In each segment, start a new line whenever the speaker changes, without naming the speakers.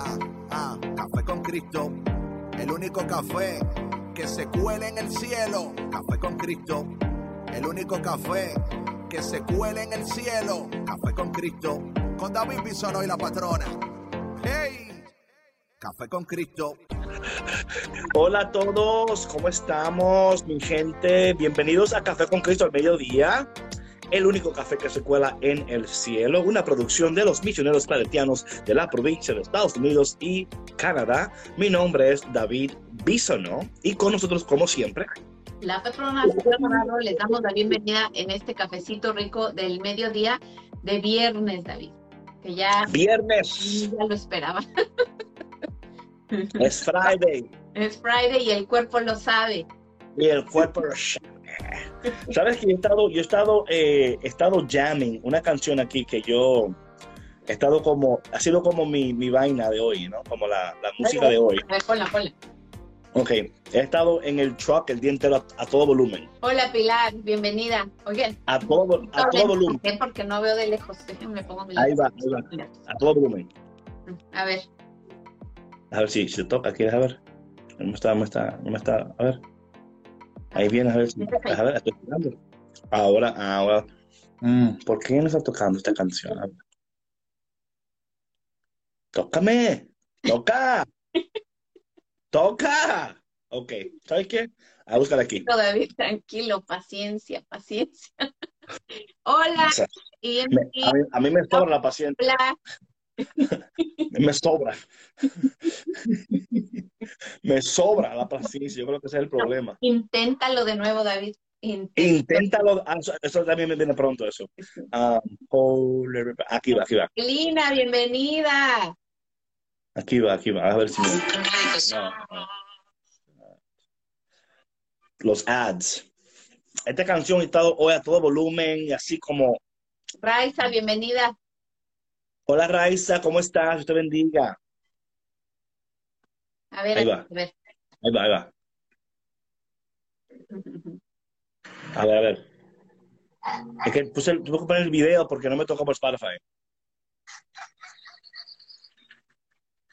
Ah, ah, café con Cristo. El único café que se cuele en el cielo. Café con Cristo. El único café que se cuele en el cielo. Café con Cristo. Con David Bisonó y la patrona. ¡Hey! Café con Cristo.
Hola a todos, ¿cómo estamos, mi gente? Bienvenidos a Café con Cristo al mediodía, el único café que se cuela en el cielo, una producción de los misioneros claretianos de la provincia de Estados Unidos y Canadá. Mi nombre es David Bisono y con nosotros, como siempre,
La patrona les damos la bienvenida en este cafecito rico del mediodía de viernes, David. Que ya,
viernes,
ya lo esperaba.
es Friday
Es Friday y el cuerpo lo sabe.
y el cuerpo lo sabe. Sabes que yo he estado, yo he estado, eh, he estado jamming una canción aquí que yo he estado como, ha sido como mi, mi vaina de hoy, ¿no? Como la, la música de hoy.
Ponla, ponla.
Ok, he estado en el truck el día entero a, a todo volumen.
Hola Pilar, bienvenida. Oigan,
A todo, a todo volumen.
Porque no veo de lejos. Déjenme pongo mi
Ahí va, ahí va. A todo volumen.
A ver,
A ver si se toca, ¿quieres a ver? No me está, no me está, no me está, a ver. Ahí viene, a ver si, a ver, estoy tocando. Ahora, ahora. Mm, ¿por qué no está tocando esta canción? Tócame, toca, toca. Ok, ¿sabes qué? A buscar aquí.
No, David, tranquilo, paciencia, paciencia. Hola,
O sea,
y
me- a, mí, a mí me sobra la paciencia,
hola.
Me sobra. Me sobra la paciencia, yo creo que ese es el problema.
Inténtalo de nuevo, David. Inténtalo.
Inténtalo, ah, eso, eso también me viene pronto, eso. Ah, aquí va, aquí va,
Lina, bienvenida.
aquí va, aquí va, a ver si me... no, no. Los ads. Esta canción ha estado hoy a todo volumen y así como,
Raiza, bienvenida.
Hola Raiza, ¿cómo estás? Dios te bendiga.
A ver,
Ahí
a
va.
ver.
Ahí va, ahí va. A ver, a ver. Es que puse, el- tuve que poner el video porque no me tocó por Spotify.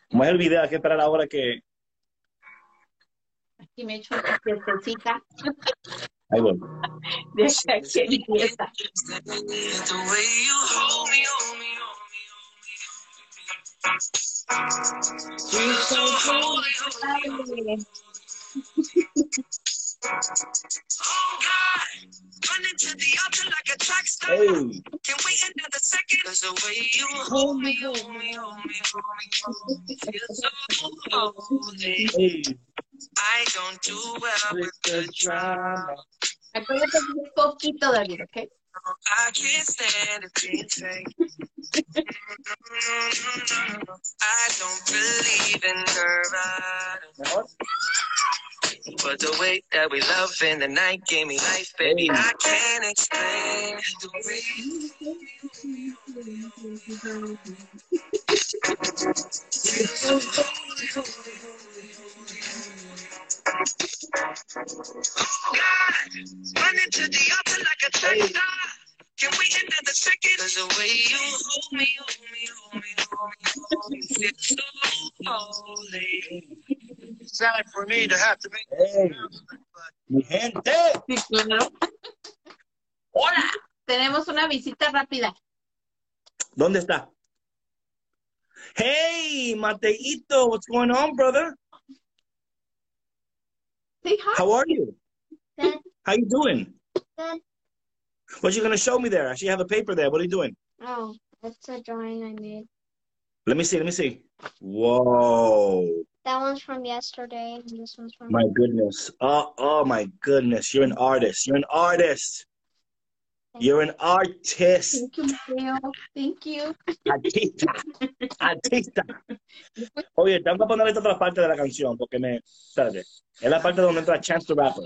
Como es el video, hay que esperar ahora que...
Aquí me echo una fiestecita.
Ahí voy.
De aquí empieza.
Hey.
Can wait another second? Cause the way you hold me, hold me, hold me, hold me, feel so holy.
Hey.
I don't do well with the drama.
Acuérdate.
I can't stand it. I don't believe in.
¿Mejor?
But the way that we love in the night gave me life, baby. I can't explain the way God, running to the altar like a track star. Can we end another second? Cause the way you hold me, hold me, hold me, hold me, hold me, feel so holy. Sorry for me to have to make
Hey. Mi gente.
Hola, tenemos una visita rápida.
¿Dónde está? Hey, Mateito, what's going on, brother?
Say hi.
How are you?
Good.
How you doing?
Good.
What are you gonna show me there? I actually have a paper there. What are you doing?
Oh, that's a drawing I made.
Let me see. Let me see. Whoa.
That one's from yesterday, and this one's from.
My goodness. Oh, oh my goodness. You're an artist. You're an artist. You're an artist.
Thank you, Mateo. Thank you.
Artista. Artista. Oye, tengo que poner esta otra parte de la canción porque me. Espérate. Es la parte donde entra Chance the Rapper.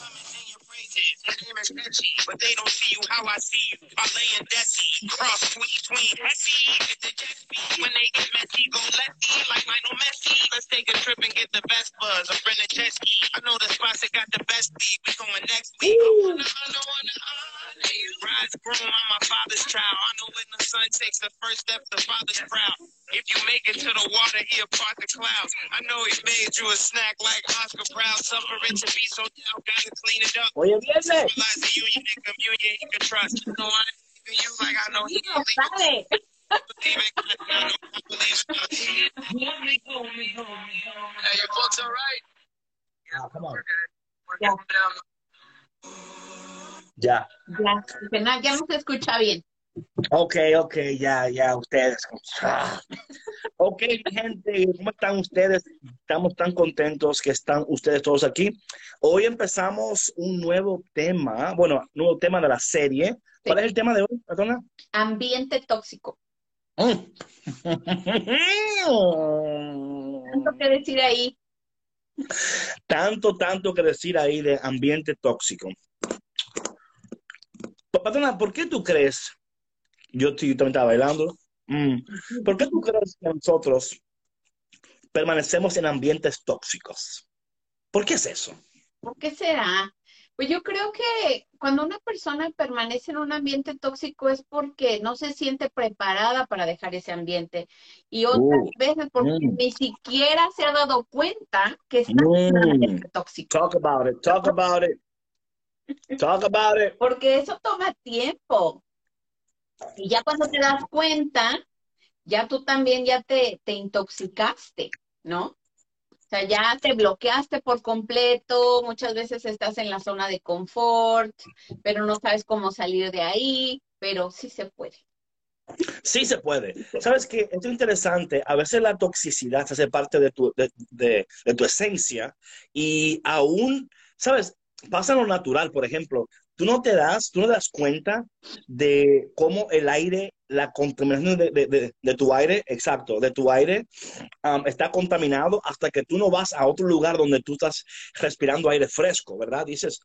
Ey, ey.
But they don't see you how I see you. I lay in Desi, cross tweet, tween, Hesse. Get the jet speed. When they get messy, go lefty like Lionel Messi. Let's take a trip and get the best buzz. A friend of Chesky. I know the spots that got the best beat. We going next week. Uh, Rise groom, I'm my father's child. I know when the son takes the first step, the father's proud. If you make it to the water, he'll part the clouds. I know he made you a snack like Oscar Proud. Suffering to be so down, gotta clean it up.
Oye, viernes.
Realize the union and communion he can trust. No, I ain't leaving you like I know he can leave
Sabe.
believe it. I know I believe it. Hey, your folks all right?
Ah, come on.
We're
Yeah.
getting down.
Ya.
Ya, dice, ya no se escucha bien.
Ok, ok, ya, ya, ustedes. Ah. Ok, gente, ¿cómo están ustedes? Estamos tan contentos que están ustedes todos aquí. Hoy empezamos un nuevo tema, bueno, nuevo tema de la serie. ¿Cuál es el tema de hoy, perdona?
Ambiente tóxico. Tanto que decir ahí.
Tanto, tanto que decir ahí de ambiente tóxico. Patrona, ¿por qué tú crees? Yo, estoy- yo también estaba bailando. Mm. ¿Por qué tú crees que nosotros permanecemos en ambientes tóxicos? ¿Por qué es eso?
¿Por qué será? Pues yo creo que cuando una persona permanece en un ambiente tóxico es porque no se siente preparada para dejar ese ambiente. Y otras
Uh,
veces porque
mm.
ni siquiera se ha dado cuenta que está en un
Mm.
ambiente tóxico.
Talk about it, talk about it, talk about it.
Porque eso toma tiempo. Y ya cuando te das cuenta, ya tú también ya te, te intoxicaste, ¿no? O sea, ya te bloqueaste por completo, muchas veces estás en la zona de confort, pero no sabes cómo salir de ahí, pero sí se puede.
Sí se puede. ¿Sabes? Esto es interesante. A veces la toxicidad hace parte de tu, de- de tu esencia y aún, ¿sabes? Pasa lo natural, por ejemplo. Tú no te das, tú no das cuenta de cómo el aire, la contaminación de, de- de- de tu aire, exacto, de tu aire, um, está contaminado hasta que tú no vas a otro lugar donde tú estás respirando aire fresco, ¿verdad? Dices,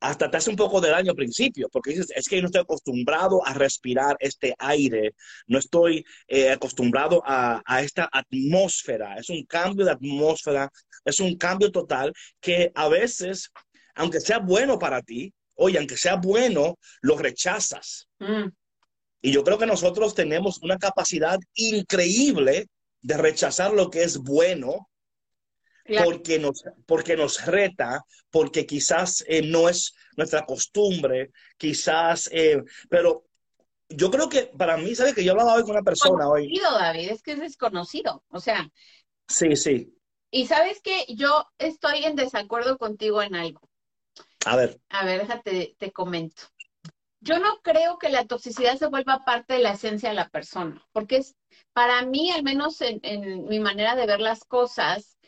hasta te hace un poco de daño al principio, porque dices, es que yo no estoy acostumbrado a respirar este aire, no estoy eh, acostumbrado a, a esta atmósfera, es un cambio de atmósfera, es un cambio total que a veces, aunque sea bueno para ti, oye, aunque sea bueno, lo rechazas.
Mm,
Y yo creo que nosotros tenemos una capacidad increíble de rechazar lo que es bueno
claro.
porque nos, porque nos reta, porque quizás eh, no es nuestra costumbre, quizás, eh, pero yo creo que para mí, ¿sabes? Que yo hablaba hoy con una persona hoy.
Desconocido, David, es que es desconocido. O sea,
Sí, sí.
y sabes que yo estoy en desacuerdo contigo en algo.
A ver,
A ver, déjate, te comento. Yo no creo que la toxicidad se vuelva parte de la esencia de la persona, porque es, para mí, al menos en, en mi manera de ver las cosas,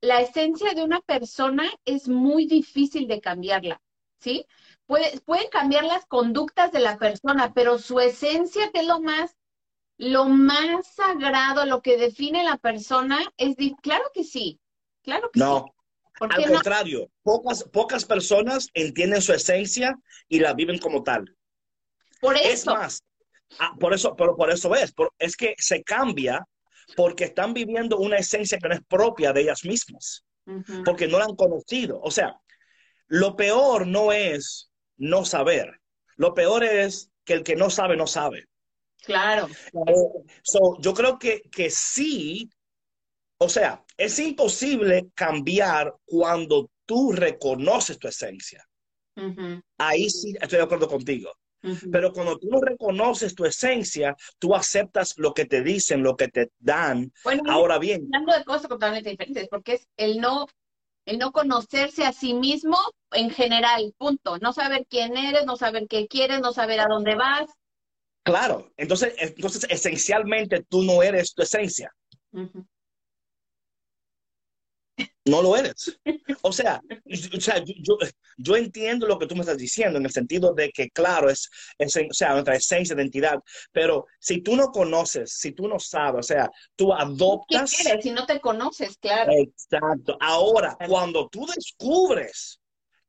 la esencia de una persona es muy difícil de cambiarla, ¿sí? Puede- pueden cambiar las conductas de la persona, pero su esencia, que es lo más, lo más sagrado, lo que define la persona, es, di- claro que sí, claro que sí.
no.
¿Por
Al
no?
contrario, pocas, pocas personas entienden su esencia y la viven como tal.
Por
Es
eso.
más, ah, por eso, por eso es, por- es que se cambia porque están viviendo una esencia que no es propia de ellas mismas. Porque no la han conocido. O sea, lo peor no es no saber. Lo peor es que el que no sabe, no sabe.
Claro.
So, yo creo que, que sí, o sea, es imposible cambiar cuando tú reconoces tu esencia. Ahí sí estoy de acuerdo contigo. Pero cuando tú no reconoces tu esencia, tú aceptas lo que te dicen, lo que te dan.
Bueno,
Ahora bien,
hablando de cosas totalmente diferentes, porque es el no El no conocerse a sí mismo en general, punto. No saber quién eres, no saber qué quieres, no saber a dónde vas.
Claro, entonces, entonces esencialmente tú no eres tu esencia. No lo eres. O sea, o sea yo, yo, entiendo lo que tú me estás diciendo en el sentido de que, claro, es, es, o sea, nuestra esencia, identidad, pero si tú no conoces, si tú no sabes, o sea, tú
¿Qué
adoptas.
quieres si no te conoces? Claro.
Exacto. Ahora, cuando tú descubres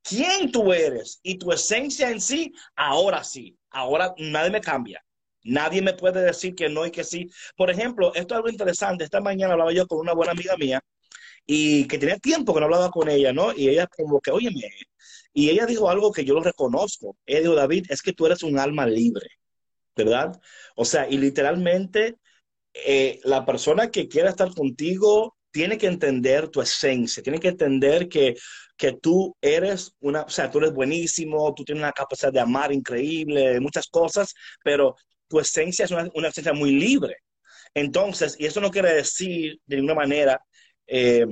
quién tú eres y tu esencia en sí, ahora sí, ahora nadie me cambia. Nadie me puede decir que no y que sí. Por ejemplo, esto es algo interesante. Esta mañana hablaba yo con una buena amiga mía y que tenía tiempo que no hablaba con ella, ¿no? Y ella como que, óyeme, y ella dijo algo que yo lo reconozco. Ella dijo, David, es que tú eres un alma libre, ¿verdad? O sea, y literalmente eh, la persona que quiera estar contigo tiene que entender tu esencia, tiene que entender que, que tú eres una, o sea, tú eres buenísimo, tú tienes una capacidad de amar increíble, muchas cosas, pero tu esencia es una, una esencia muy libre. Entonces, y eso no quiere decir de ninguna manera eh,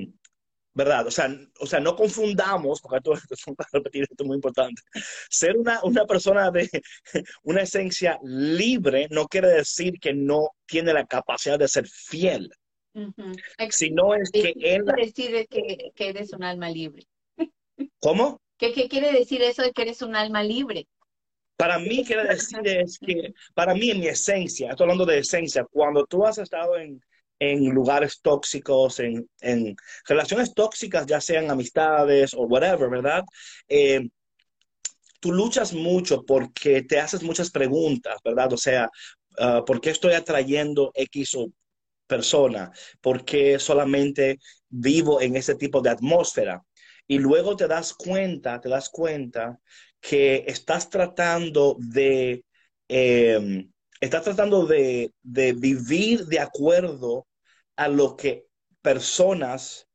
¿verdad? O sea, o sea, no confundamos, porque esto, esto, repetir, esto es muy importante. Ser una, una persona de una esencia libre no quiere decir que no tiene la capacidad de ser fiel,
Ujú.
sino es que
¿Qué
él...
quiere decir que, que eres un alma libre?
¿Cómo?
¿Qué, qué quiere decir eso de que eres un alma libre?
Para mí quiere decir es que, para mí en mi esencia, estoy hablando de esencia, cuando tú has estado en, en lugares tóxicos, en, en relaciones tóxicas, ya sean amistades o whatever, ¿verdad? Eh, tú luchas mucho porque te haces muchas preguntas, ¿verdad? O sea, uh, ¿por qué estoy atrayendo X o persona? ¿Por qué solamente vivo en ese tipo de atmósfera? Y luego te das cuenta, te das cuenta que estás tratando de, eh, estás tratando de, de, vivir de acuerdo a lo que personas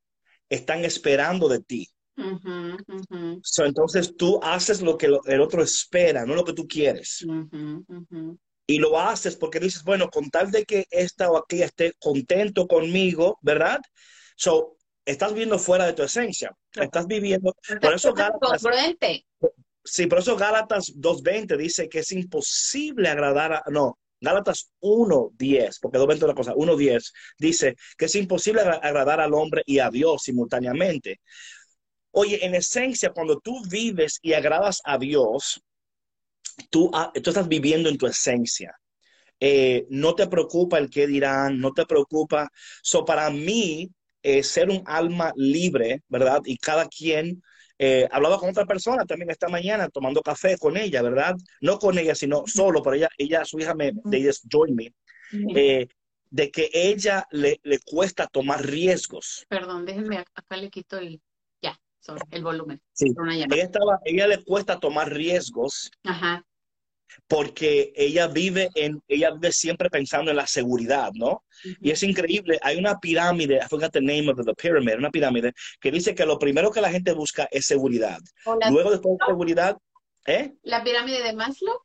están esperando de ti.
Uh -huh, uh -huh.
So, entonces tú haces lo que el otro espera, no lo que tú quieres.
Uh -huh,
y lo haces porque dices, bueno, con tal de que esta o aquella esté contento conmigo, ¿verdad? So, estás viviendo fuera de tu esencia. Estás viviendo. Por eso Gálatas. Sí, por eso Gálatas 2.20 dice que es imposible agradar a. No, Gálatas 1.10, porque 2.20 es una cosa, 1.10 dice que es imposible agradar al hombre y a Dios simultáneamente. Oye, en esencia, cuando tú vives y agradas a Dios, tú, tú estás viviendo en tu esencia. Eh, no te preocupa el qué dirán, no te preocupa. So, para mí, eh, ser un alma libre, ¿verdad? Y cada quien, eh, hablaba con otra persona también esta mañana tomando café con ella, ¿verdad? No con ella, sino solo, pero ella, ella su hija me, es Join Me, eh, de que ella le, le, cuesta tomar riesgos.
Perdón, déjenme, acá le quito el, ya, sorry, el volumen.
Sí. Ella, estaba, ella le cuesta tomar riesgos.
Ajá
porque ella vive en, ella vive siempre pensando en la seguridad, ¿no? Uh -huh. Y es increíble, hay una pirámide, I forgot the name of the pyramid, una pirámide que dice que lo primero que la gente busca es seguridad. Luego después de seguridad, ¿eh?
La pirámide de Maslow.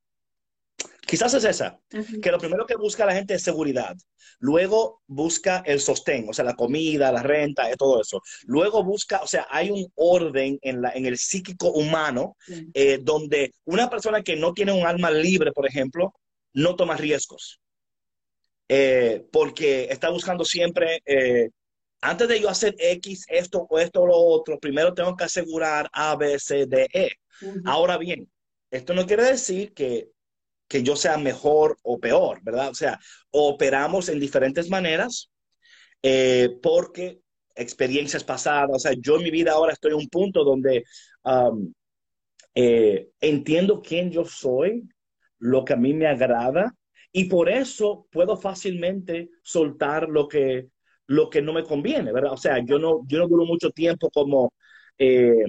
Quizás es esa, uh -huh. que lo primero que busca la gente es seguridad. Luego busca el sostén, o sea, la comida, la renta, todo eso. Luego busca, o sea, hay un orden en, la, en el psíquico humano
uh -huh.
eh, donde una persona que no tiene un alma libre, por ejemplo, no toma riesgos. Eh, porque está buscando siempre, eh, antes de yo hacer X, esto o esto o lo otro, primero tengo que asegurar A, B, C, D, E.
Uh -huh.
Ahora bien, esto no quiere decir que que yo sea mejor o peor, ¿verdad? O sea, operamos en diferentes maneras eh, porque experiencias pasadas, o sea, yo en mi vida ahora estoy en un punto donde eh, entiendo quién yo soy, lo que a mí me agrada, y por eso puedo fácilmente soltar lo que, lo que no me conviene, ¿verdad? O sea, yo no, yo no duro mucho tiempo como, eh,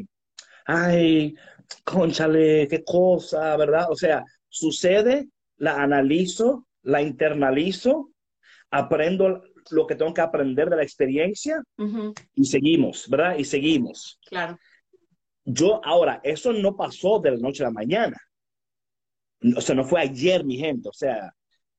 ay, conchale, qué cosa, ¿verdad? O sea, sucede, la analizo, la internalizo, aprendo lo que tengo que aprender de la experiencia
uh -huh.
y seguimos, ¿verdad? Y seguimos.
Claro.
Yo, ahora, eso no pasó de la noche a la mañana. O sea, no fue ayer, mi gente. O sea,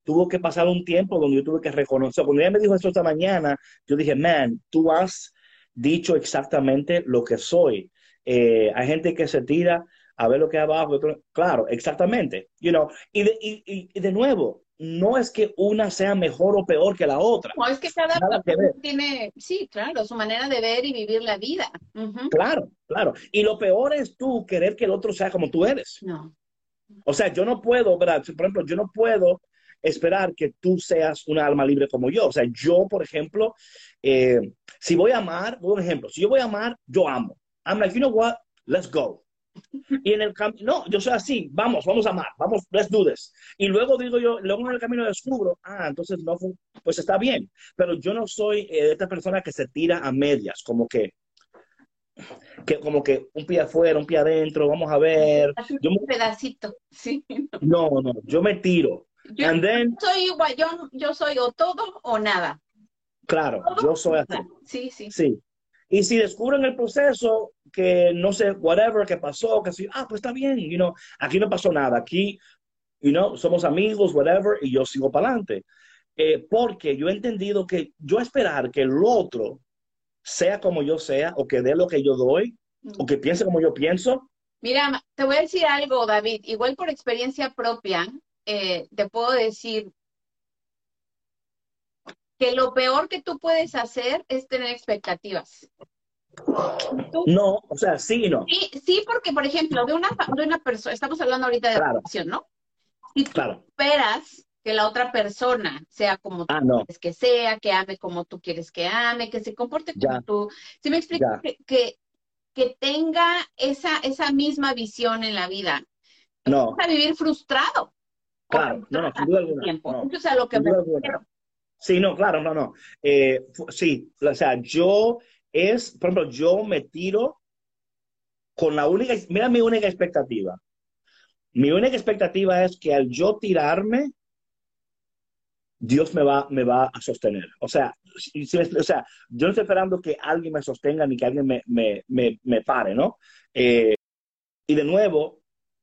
tuvo que pasar un tiempo donde yo tuve que reconocer. Cuando ella me dijo eso esta mañana, yo dije, man, tú has dicho exactamente lo que soy. Eh, hay gente que se tira a ver lo que hay abajo. claro, exactamente. You know, y, de, y- y- de nuevo, no es que una sea mejor o peor que la otra.
No, es que cada persona tiene, sí, claro, su manera de ver y vivir la vida. Ujú.
Claro, claro. Y lo peor es tú querer que el otro sea como tú eres.
No.
O sea, yo no puedo, ¿verdad? Por ejemplo, yo no puedo esperar que tú seas una alma libre como yo. O sea, yo, por ejemplo, eh, si voy a amar, un ejemplo, si yo voy a amar, yo amo. I'm like, you know what? Let's go. Y en el camino, no, yo soy así, vamos, vamos a amar, vamos, let's do this. Y luego digo yo, luego en el camino descubro, ah, entonces no, fue- pues está bien. Pero yo no soy eh, esta persona que se tira a medias, como que, que como que un pie afuera, un pie adentro, vamos a ver. Yo me-
Un pedacito, sí.
no, no, yo me tiro.
Yo
then,
soy igual, yo, yo soy o todo o nada.
claro, yo soy así.
Sí, sí.
Sí. Y si descubren el proceso que no sé, whatever, que pasó, que sí, ah, pues está bien, you know, aquí no pasó nada, aquí, you know, somos amigos, whatever, y yo sigo para adelante. Eh, porque yo he entendido que yo esperar que el otro sea como yo sea, o que dé lo que yo doy, o que piense como yo pienso,
Mira, te voy a decir algo, David. Igual por experiencia propia, eh, te puedo decir que lo peor que tú puedes hacer es tener expectativas. Tú-
no, o sea, sí y no,
sí, sí, porque, por ejemplo, de una, de una persona, estamos hablando ahorita de
Claro.
relación, ¿no? Si tú
claro.
esperas que la otra persona sea como tú
Ah, no,
quieres que sea, que ame como tú quieres que ame, que se comporte como
Ya.
tú. ¿Sí me explico? Que, que, que tenga esa, esa misma visión en la vida.
no,
Vas a vivir frustrado.
claro, no, no, sin duda alguna. No.
Eso es a lo que me.
Sí, no, claro, no, no. Eh, sí, o sea, yo es, por ejemplo, yo me tiro con la única, mira mi única expectativa. Mi única expectativa es que al yo tirarme, Dios me va, me va a sostener. O sea, o sea, yo no estoy esperando que alguien me sostenga ni que alguien me, me, me, me pare, ¿no? Eh, y de nuevo,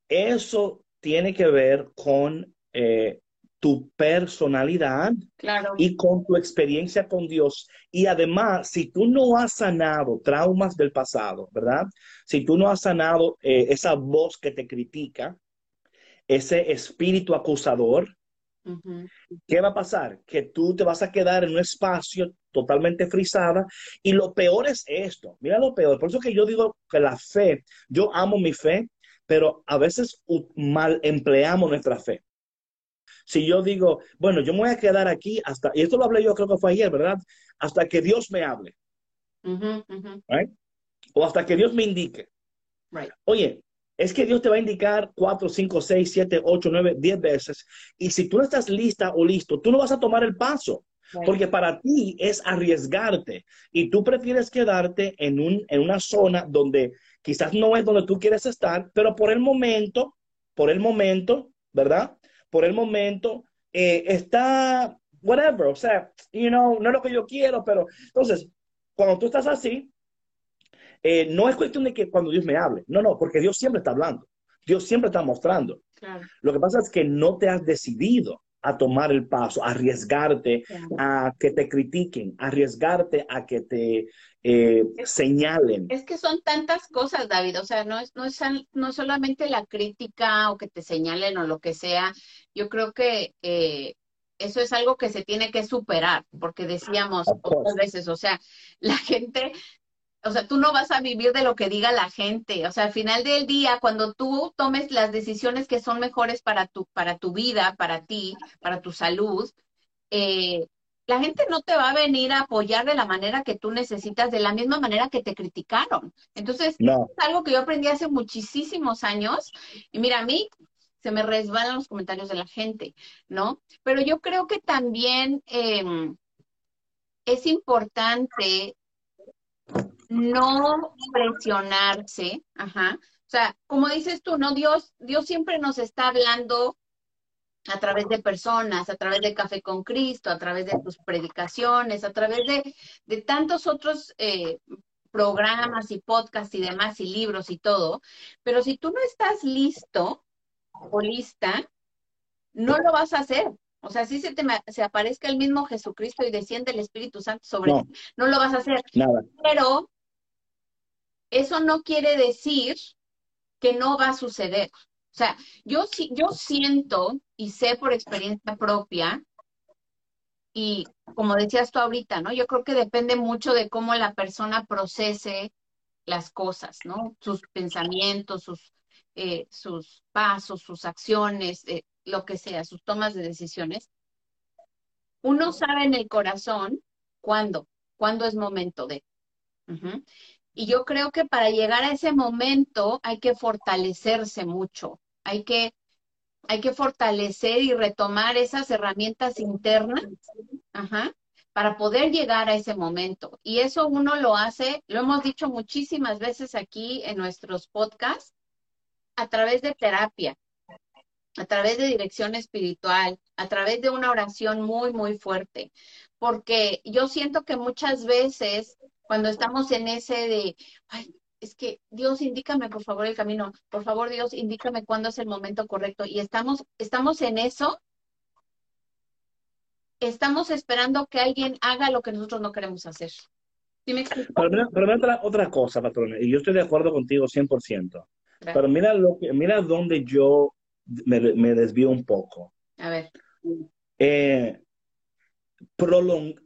eso tiene que ver con eh, tu personalidad
Claro.
y con tu experiencia con Dios. Y además, si tú no has sanado traumas del pasado, ¿verdad? Si tú no has sanado eh, esa voz que te critica, ese espíritu acusador. ¿qué va a pasar? Que tú te vas a quedar en un espacio totalmente frisada. Y lo peor es esto. Mira lo peor. Por eso que yo digo que la fe, yo amo mi fe, pero a veces mal empleamos nuestra fe. Si yo digo, bueno, yo me voy a quedar aquí hasta, y esto lo hablé yo creo que fue ayer, ¿verdad? Hasta que Dios me hable, o hasta que Dios me indique.
Right.
Oye, es que Dios te va a indicar cuatro, cinco, seis, siete, ocho, nueve, diez veces. Y si tú no estás lista o listo, tú no vas a tomar el paso.
Right.
Porque para ti es arriesgarte y tú prefieres quedarte en, un, en una zona donde quizás no es donde tú quieres estar, pero por el momento, por el momento, ¿verdad? Por el momento eh, está, whatever, o sea, you know, no es lo que yo quiero, pero entonces, cuando tú estás así, eh, no es cuestión de que cuando Dios me hable, no, no, porque Dios siempre está hablando, Dios siempre está mostrando.
Claro.
Lo que pasa es que no te has decidido a tomar el paso, a arriesgarte
Claro.
a que te critiquen, arriesgarte a que te eh, señalen.
Es que son tantas cosas, David, o sea, no es, no es, no es solamente la crítica o que te señalen o lo que sea, yo creo que eh, eso es algo que se tiene que superar, porque decíamos otras veces, o sea, la gente, o sea, tú no vas a vivir de lo que diga la gente, o sea, al final del día, cuando tú tomes las decisiones que son mejores para tu, para tu vida, para ti, para tu salud, eh, la gente no te va a venir a apoyar de la manera que tú necesitas, de la misma manera que te criticaron. Entonces,
No,
es algo que yo aprendí hace muchísimos años. Y mira, a mí se me resbalan los comentarios de la gente, ¿no? Pero yo creo que también eh, es importante no presionarse, ajá. O sea, como dices tú, ¿no? Dios, Dios siempre nos está hablando a través de personas, a través de Café con Cristo, a través de tus predicaciones, a través de, de tantos otros eh, programas y podcasts y demás y libros y todo. Pero si tú no estás listo o lista, no lo vas a hacer. O sea, si se te se aparezca el mismo Jesucristo y desciende el Espíritu Santo sobre
No.
ti, no lo vas a hacer.
Nada.
Pero eso no quiere decir que no va a suceder. O sea, yo yo siento y sé por experiencia propia, y como decías tú ahorita, ¿no? Yo creo que depende mucho de cómo la persona procese las cosas, ¿no? Sus pensamientos, sus, eh, pasos, sus acciones, eh, lo que sea, sus tomas de decisiones. Uno sabe en el corazón cuándo, cuándo es momento de. Y yo creo que para llegar a ese momento hay que fortalecerse mucho, hay que, hay que fortalecer y retomar esas herramientas internas, para poder llegar a ese momento. Y eso uno lo hace, lo hemos dicho muchísimas veces aquí en nuestros podcasts, a través de terapia, a través de dirección espiritual, a través de una oración muy, muy fuerte. Porque yo siento que muchas veces cuando estamos en ese de, es que Dios, indícame por favor el camino, por favor Dios, indícame cuándo es el momento correcto. Y estamos, estamos en eso, estamos esperando que alguien haga lo que nosotros no queremos hacer. ¿Sí me?
Pero mira, pero mira otra, otra cosa, patrona, y yo estoy de acuerdo contigo 100%.
Gracias.
Pero mira, lo que, mira dónde yo me, me desvío un poco.
A ver,
Eh, prolong-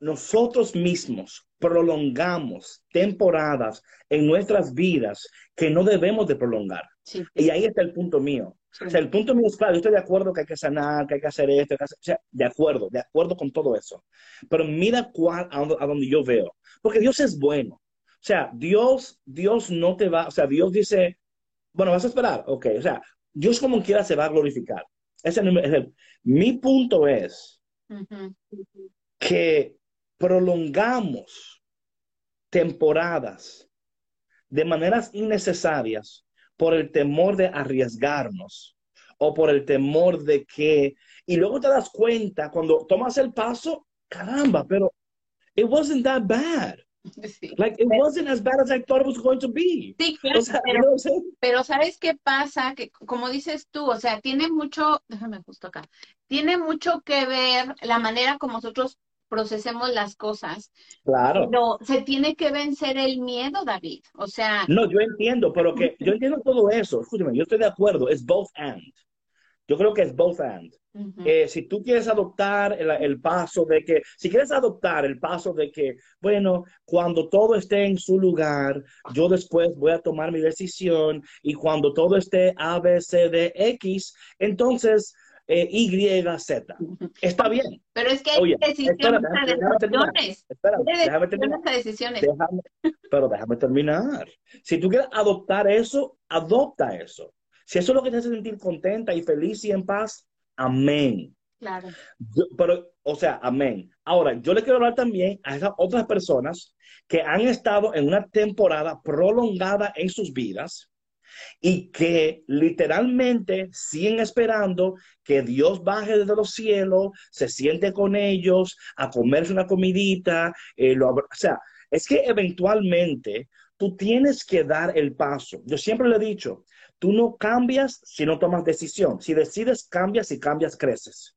nosotros mismos prolongamos temporadas en nuestras vidas que no debemos de prolongar.
sí,
Y ahí está el punto mío.
sí.
O sea, el punto mío es claro, yo estoy de acuerdo que hay que sanar, que hay que hacer esto, que hacer- o sea, de acuerdo, de acuerdo con todo eso. Pero mira cuál, a, a donde yo veo. Porque Dios es bueno. O sea, Dios, Dios no te va, o sea, Dios dice, bueno, vas a esperar, ok. O sea, Dios como quiera se va a glorificar. Ese es el- mi punto es
Ujú.
que prolongamos temporadas de maneras innecesarias por el temor de arriesgarnos o por el temor de que, y luego te das cuenta cuando tomas el paso, caramba, pero it wasn't that bad.
Sí.
Like it wasn't as bad as I thought it was going to be.
Sí, claro,
O sea?
Pero ¿sabes qué pasa? Que como dices tú, o sea, tiene mucho, déjame justo acá, tiene mucho que ver la manera como nosotros procesemos las cosas,
Claro.
pero se tiene que vencer el miedo, David. O sea,
No, yo entiendo, pero que yo entiendo todo eso. Escúchame, yo estoy de acuerdo. Es both and. Yo creo que es both and. Eh, si tú quieres adoptar el, el paso de que, si quieres adoptar el paso de que, bueno, cuando todo esté en su lugar, yo después voy a tomar mi decisión y cuando todo esté A, B, C, D, X, entonces eh, Y, Z. Está bien.
pero es que hay
Oye,
decisiones
espérame,
a
déjame terminar.
decisiones.
Espera,
Hay
déjame terminar.
decisiones a decisiones.
Déjame, pero déjame terminar. Si tú quieres adoptar eso, adopta eso. Si eso es lo que te hace sentir contenta y feliz y en paz, amén.
Claro.
Yo- pero, o sea, amén. Ahora, yo le quiero hablar también a esas otras personas que han estado en una temporada prolongada en sus vidas y que literalmente siguen esperando que Dios baje desde los cielos, se siente con ellos a comerse una comidita, eh, lo o sea, es que eventualmente tú tienes que dar el paso. Yo siempre le he dicho, tú no cambias si no tomas decisión. Si decides, cambias, si cambias, creces.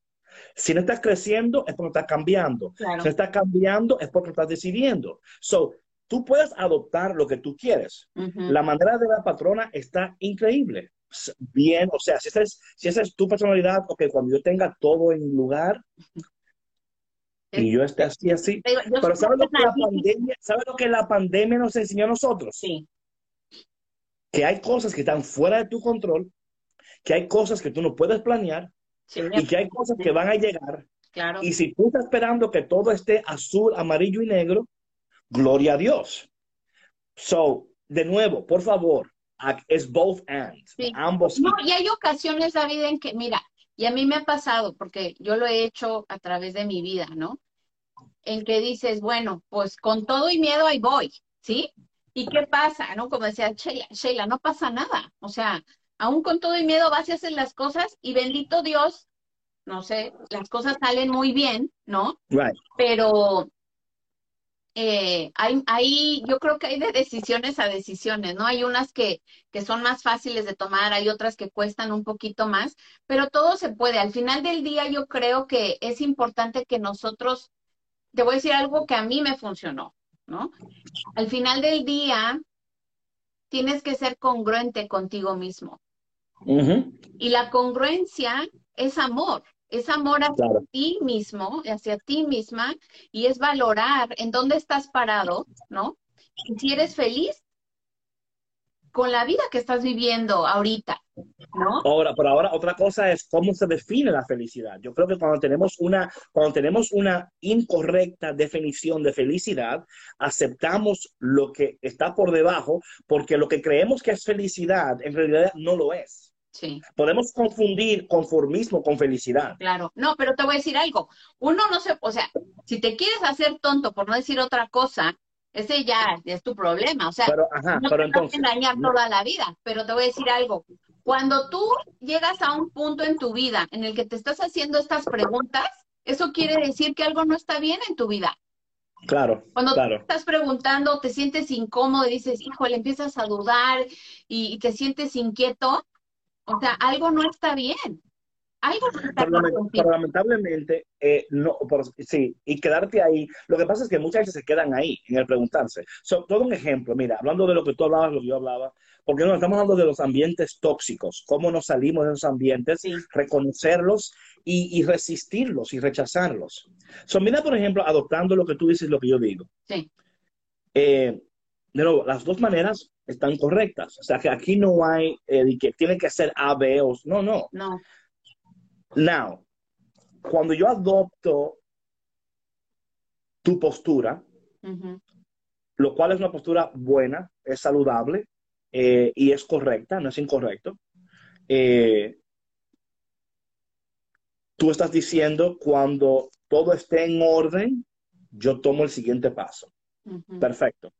Si no estás creciendo, es porque estás cambiando.
Claro.
Si no estás cambiando, es porque estás decidiendo. So, tú puedes adoptar lo que tú quieres.
Ujú.
La manera de la patrona está increíble. Bien, o sea, si esa es, si esa es tu personalidad, ok, cuando yo tenga todo en lugar y yo esté así, así. Pero
soy
¿sabes lo que la pandemia, ¿sabes lo que la pandemia nos enseñó a nosotros?
Sí,
Que hay cosas que están fuera de tu control, que hay cosas que tú no puedes planear
sí,
y que hay cosas que van a llegar.
claro.
Y si tú estás esperando que todo esté azul, amarillo y negro, gloria a Dios. So, de nuevo, por favor, es both and.
Sí.
Ambos.
No, y hay ocasiones, David, en que, mira, y a mí me ha pasado, porque yo lo he hecho a través de mi vida, ¿no? En que dices, bueno, pues con todo y miedo ahí voy, ¿sí? ¿Y qué pasa? ¿No? Como decía Sheila, Sheila, no pasa nada. O sea, aún con todo y miedo vas y haces las cosas y bendito Dios, no sé, las cosas salen muy bien, ¿no?
Right.
Pero eh, hay, hay, yo creo que hay de decisiones a decisiones, ¿no? Hay unas que, que son más fáciles de tomar, hay otras que cuestan un poquito más, pero todo se puede. Al final del día yo creo que es importante que nosotros, te voy a decir algo que a mí me funcionó, ¿no? Al final del día tienes que ser congruente contigo mismo. Y la congruencia es amor, es amor hacia
Claro.
ti mismo, hacia ti misma, y es valorar en dónde estás parado, ¿no? Y si eres feliz con la vida que estás viviendo ahorita, ¿no?
Ahora, pero ahora otra cosa es cómo se define la felicidad. Yo creo que cuando tenemos una, cuando tenemos una incorrecta definición de felicidad, aceptamos lo que está por debajo, porque lo que creemos que es felicidad en realidad no lo es.
Sí,
Podemos confundir conformismo con felicidad.
claro. No, pero te voy a decir algo. Uno no se, o sea, si te quieres hacer tonto por no decir otra cosa, ese ya es tu problema. O sea,
Pero, ajá,
no
pero
te vas a
entonces,
engañar
no.
toda la vida, pero te voy a decir algo. Cuando tú llegas a un punto en tu vida en el que te estás haciendo estas preguntas, eso quiere decir que algo no está bien en tu vida.
claro,
Cuando
claro.
tú estás preguntando, te sientes incómodo y dices, híjole, empiezas a dudar y, y te sientes inquieto, o sea, algo no está bien. Algo no está bien
pero lamentablemente, eh, no, por- sí, y quedarte ahí. Lo que pasa es que muchas veces se quedan ahí en el preguntarse. So, todo un ejemplo, mira, hablando de lo que tú hablabas, lo que yo hablaba, porque no estamos hablando de los ambientes tóxicos, cómo nos salimos de esos ambientes,
Sí.
reconocerlos y, y resistirlos y rechazarlos. So, mira, por ejemplo, adoptando lo que tú dices, lo que yo digo.
Sí,
Eh, de nuevo, las dos maneras están correctas. O sea, que aquí no hay eh, que tiene que ser A, B o... No, no.
no,
Now, cuando yo adopto tu postura, lo cual es una postura buena, es saludable eh, y es correcta, no es incorrecto, eh, tú estás diciendo cuando todo esté en orden, yo tomo el siguiente paso. Perfecto.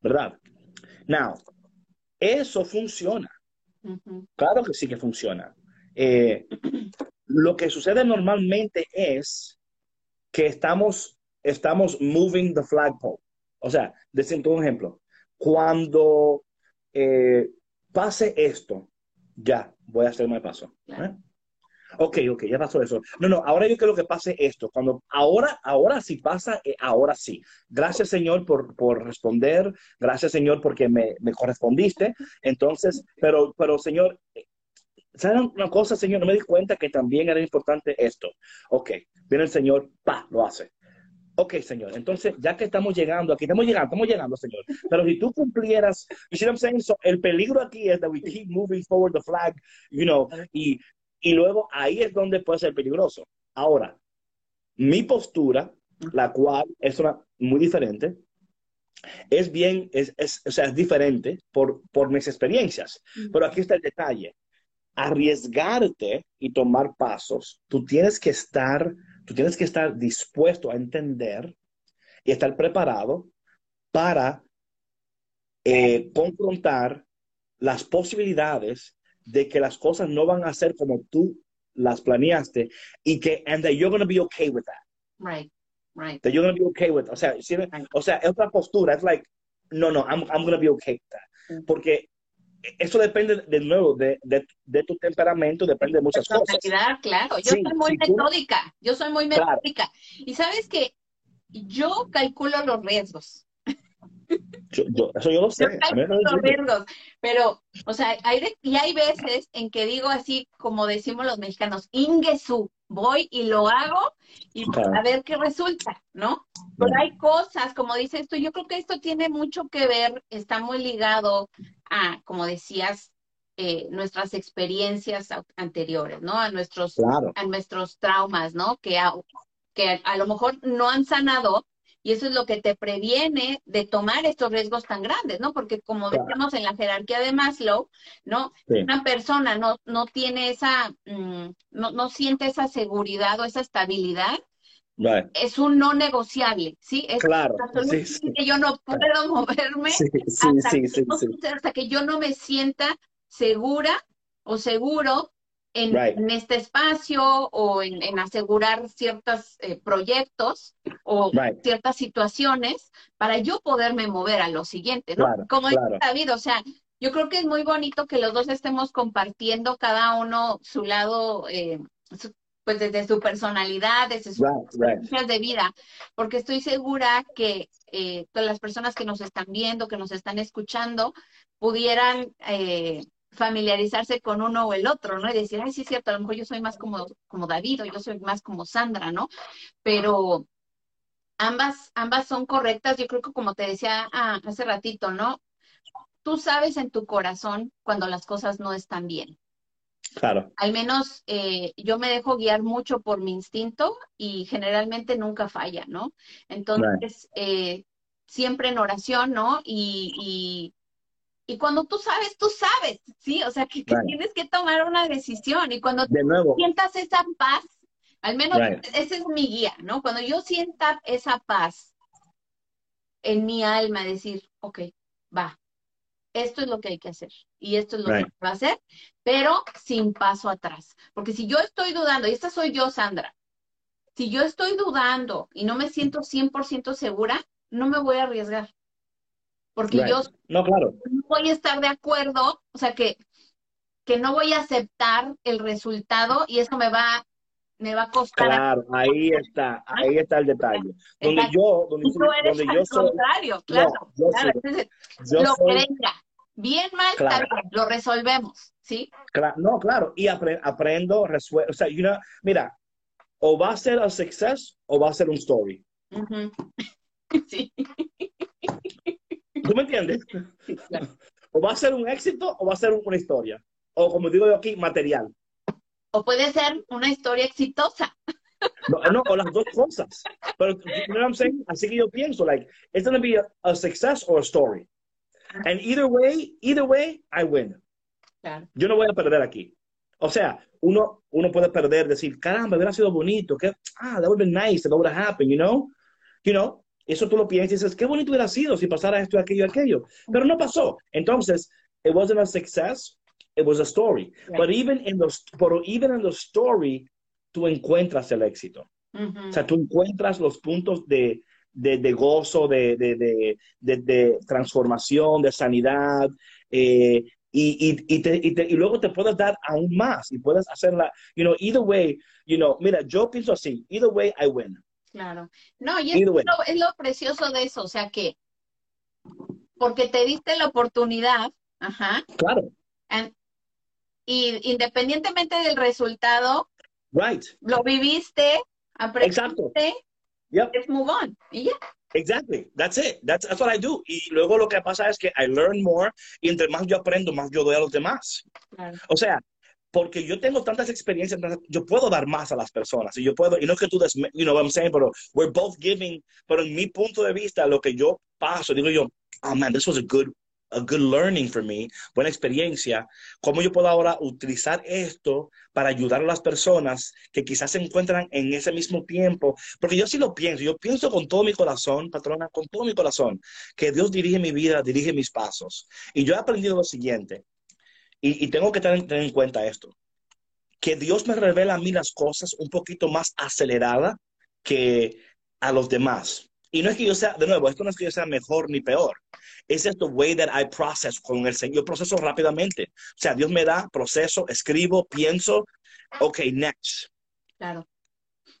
¿Verdad? Now, eso funciona. Claro que sí que funciona. Eh, lo que sucede normalmente es que estamos, estamos moving the flagpole. O sea, decir un ejemplo, cuando eh, pase esto, ya voy a hacer mal paso.
Claro.
¿eh? Ok, ok, ya pasó eso. No, no, ahora yo quiero que pase esto. Cuando ahora, ahora sí pasa, eh, ahora sí. Gracias, Señor, por, por responder. Gracias, Señor, porque me, me correspondiste. Entonces, pero, pero, Señor, eh, ¿saben una cosa, Señor? No me di cuenta que también era importante esto. Ok, viene el Señor, pa, lo hace. Ok, Señor. Entonces, ya que estamos llegando aquí, estamos llegando, estamos llegando, Señor. Pero si tú cumplieras, you see what I'm saying? So, el peligro aquí es that we keep moving forward the flag, you know, y, y luego ahí es donde puede ser peligroso. Ahora, mi postura, la cual es una muy diferente, es bien, es, es, o sea, es diferente por, por mis experiencias. Pero aquí está el detalle. Arriesgarte y tomar pasos, tú tienes que estar, tú tienes que estar dispuesto a entender y estar preparado para eh, confrontar las posibilidades de que las cosas no van a ser como tú las planeaste y que and that you're going to be okay with that.
right, right.
That you're going to be okay with. O sea, ¿sí? o sea, es otra postura. Es like, no, no, I'm, I'm going to be okay with that. Porque eso depende de nuevo de, de, de tu temperamento, depende de muchas cosas.
Claro. Yo
Sí,
soy muy metódica. Yo soy muy
Claro.
metódica. Y sabes que yo calculo los riesgos.
Yo, yo- eso yo lo sé.
Pero, o sea, hay de- y hay veces en que digo así, como decimos los mexicanos, ingesu, voy y lo hago y
Claro.
a ver qué resulta, ¿no? Pero hay cosas, como dices tú, yo creo que esto tiene mucho que ver, está muy ligado a, como decías, eh, nuestras experiencias anteriores, ¿no? A nuestros
Claro.
a nuestros traumas, ¿no? Que a, que a lo mejor no han sanado y eso es lo que te previene de tomar estos riesgos tan grandes, ¿no? Porque como
Claro.
decíamos en la jerarquía de Maslow, ¿no?
Sí.
Una persona no, no tiene esa, mm, no, no siente esa seguridad o esa estabilidad,
Right.
es un no negociable, ¿sí? Es
Claro. Sí,
que yo no puedo moverme
Sí, sí,
hasta,
sí,
que hasta que yo no me sienta segura o seguro en,
Right.
en este espacio o en, en asegurar ciertos eh, proyectos o
Right.
ciertas situaciones para yo poderme mover a lo siguiente, ¿no?
Claro,
Como dice
claro.
David, o sea, yo creo que es muy bonito que los dos estemos compartiendo cada uno su lado, eh, su- pues desde su personalidad, desde sus
Right,
de vida, porque estoy segura que eh, todas las personas que nos están viendo, que nos están escuchando, pudieran eh, familiarizarse con uno o el otro, ¿no? Y decir, ay, sí es cierto, a lo mejor yo soy más como, como David o yo soy más como Sandra, ¿no? Pero ambas, ambas son correctas, yo creo que como te decía ah, hace ratito, ¿no? Tú sabes en tu corazón cuando las cosas no están bien.
Claro.
Al menos eh, yo me dejo guiar mucho por mi instinto y generalmente nunca falla, ¿no? Entonces, eh, siempre en oración, ¿no? Y, y, y cuando tú sabes, tú sabes, ¿sí? O sea, que, que
Right.
tienes que tomar una decisión y cuando
De nuevo.
sientas esa paz, al menos
Right.
ese es mi guía, ¿no? Cuando yo sienta esa paz en mi alma, decir, ok, va, esto es lo que hay que hacer y esto es lo
Right.
que va a hacer, pero sin paso atrás. Porque si yo estoy dudando, y esta soy yo, Sandra, si yo estoy dudando y no me siento 100% segura, no me voy a arriesgar. Porque
Right.
yo
No, claro.
no voy a estar de acuerdo, o sea que, que no voy a aceptar el resultado y eso me va, me va a costar.
Claro, ahí está, ahí está el detalle. Donde
Exacto.
yo, donde,
tú eres
donde
al
yo soy,
contrario, claro.
yo
claro.
soy-
Entonces,
yo
lo que
soy,
venga, bien, mal,
Claro.
lo resolvemos, ¿sí?
no, claro, y apre- aprendo, resuelvo, o sea, you know, mira, o va a ser un success o va a ser un story.
Ujú. Sí,
¿Tú me entiendes?
claro.
O va a ser un éxito o va a ser una historia. O como digo yo aquí, material.
O puede ser una historia exitosa.
No, no, o las dos cosas. Pero, you know what I'm saying? Así que yo pienso, like, it's going to be a, a success or a story. And either way, either way, I win.
Claro.
Yo no voy a perder aquí. O sea, uno, uno puede perder, decir, caramba, hubiera sido bonito, que, ah, that would have been nice, that would have happened, you know? You know, eso tú lo piensas y dices, qué bonito hubiera sido si pasara esto, aquello, aquello. Pero no pasó. Entonces, it wasn't a success, it was a story.
Right.
But even in the, pero even in the story, tú encuentras el éxito.
Ujú.
O sea, tú encuentras los puntos de, de, de gozo, de, de, de, de- de transformación, de sanidad, eh, y, y, y, te- y te- y luego te puedes dar aún más y puedes hacerla, you know, either way, you know, mira, yo pienso así, either way I win.
Claro. No, y es
Either way.
lo, es lo precioso de eso, o sea que, porque te diste la oportunidad, ajá,
Claro,
and- y independientemente del resultado,
right,
lo viviste,
Exacto.
aprendiste,
yep,
let's move on. Y ya.
exactly, that's it, that's, that's what I do. Y luego lo que pasa es que I learn more y entre más yo aprendo, más yo doy a los demás.
Claro.
O sea, porque yo tengo tantas experiencias, yo puedo dar más a las personas y yo puedo, y no es que tú des, you know what I'm saying, pero we're both giving, pero en mi punto de vista, lo que yo paso, digo yo, oh man, this was a good, a good learning for me, buena experiencia, cómo yo puedo ahora utilizar esto para ayudar a las personas que quizás se encuentran en ese mismo tiempo, porque yo sí lo pienso, yo pienso con todo mi corazón, patrona, con todo mi corazón, que Dios dirige mi vida, dirige mis pasos. Y yo he aprendido lo siguiente, y, y tengo que tener, tener en cuenta esto, que Dios me revela a mí las cosas un poquito más acelerada que a los demás. Y no es que yo sea, de nuevo, esto no es que yo sea mejor ni peor. Es the way that I process con el Señor. Yo proceso rápidamente. O sea, Dios me da, proceso, escribo, pienso, ok, next.
Claro.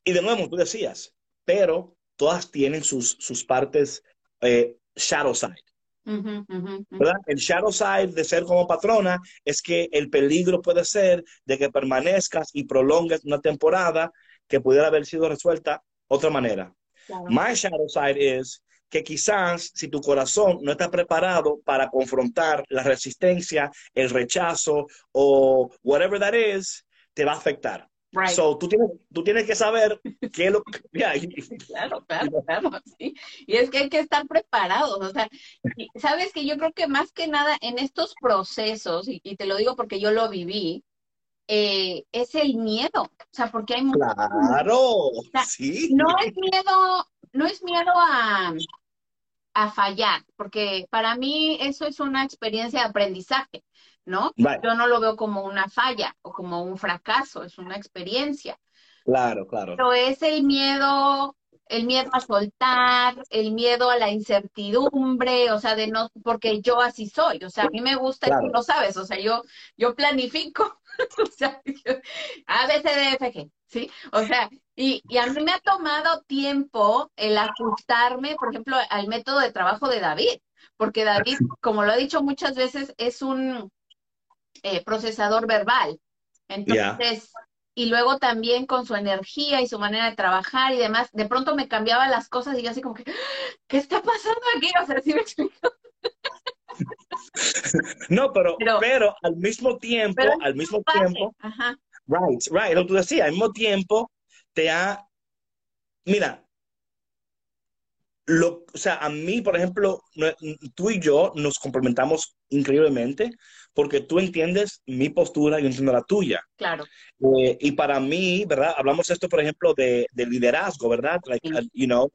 Y de nuevo, tú decías, pero todas tienen sus, sus partes eh, shadow side. El shadow side de ser como patrona es que el peligro puede ser de que permanezcas y prolongues una temporada que pudiera haber sido resuelta otra manera.
Claro.
My shadow side es que quizás si tu corazón no está preparado para confrontar la resistencia, el rechazo o whatever that is, te va a afectar.
Right.
So, tú tienes, tú tienes que saber qué es lo que... Yeah, y-
Claro, claro, claro, sí. Y es que hay que estar preparados, o sea, sabes que yo creo que más que nada en estos procesos, y, y te lo digo porque yo lo viví, eh, es el miedo, o sea, porque hay mu-
Claro,
sea,
sí.
no es miedo, no es miedo a, a fallar, porque para mí eso es una experiencia de aprendizaje, ¿no? Yo no lo veo como una falla o como un fracaso, es una experiencia.
Claro, claro.
Pero es el miedo, el miedo a soltar, el miedo a la incertidumbre, o sea, de no, porque yo así soy, o sea, a mí me gusta, y tú lo sabes, o sea, yo, yo planifico, o sea, yo- A, B, C, D, F, G, ¿sí? O sea, y, y a mí me ha tomado tiempo el ajustarme, por ejemplo, al método de trabajo de David, porque David, como lo ha dicho muchas veces, es un eh, procesador verbal. Entonces, y luego también con su energía y su manera de trabajar y demás, de pronto me cambiaba las cosas y yo así como que, ¿qué está pasando aquí? O sea, ¿sí me explico?
No, pero,
Pero-
pero, al mismo tiempo,
Pero
al mismo
Pase.
tiempo,
Ajá,
right, right, lo que tú decías, al mismo tiempo te ha, mira, lo, o sea, a mí, por ejemplo, tú y yo nos complementamos increíblemente porque tú entiendes mi postura y yo entiendo la tuya.
claro.
Eh, y para mí, ¿verdad? Hablamos esto, por ejemplo, de, de liderazgo, ¿verdad? Like, uh, you know,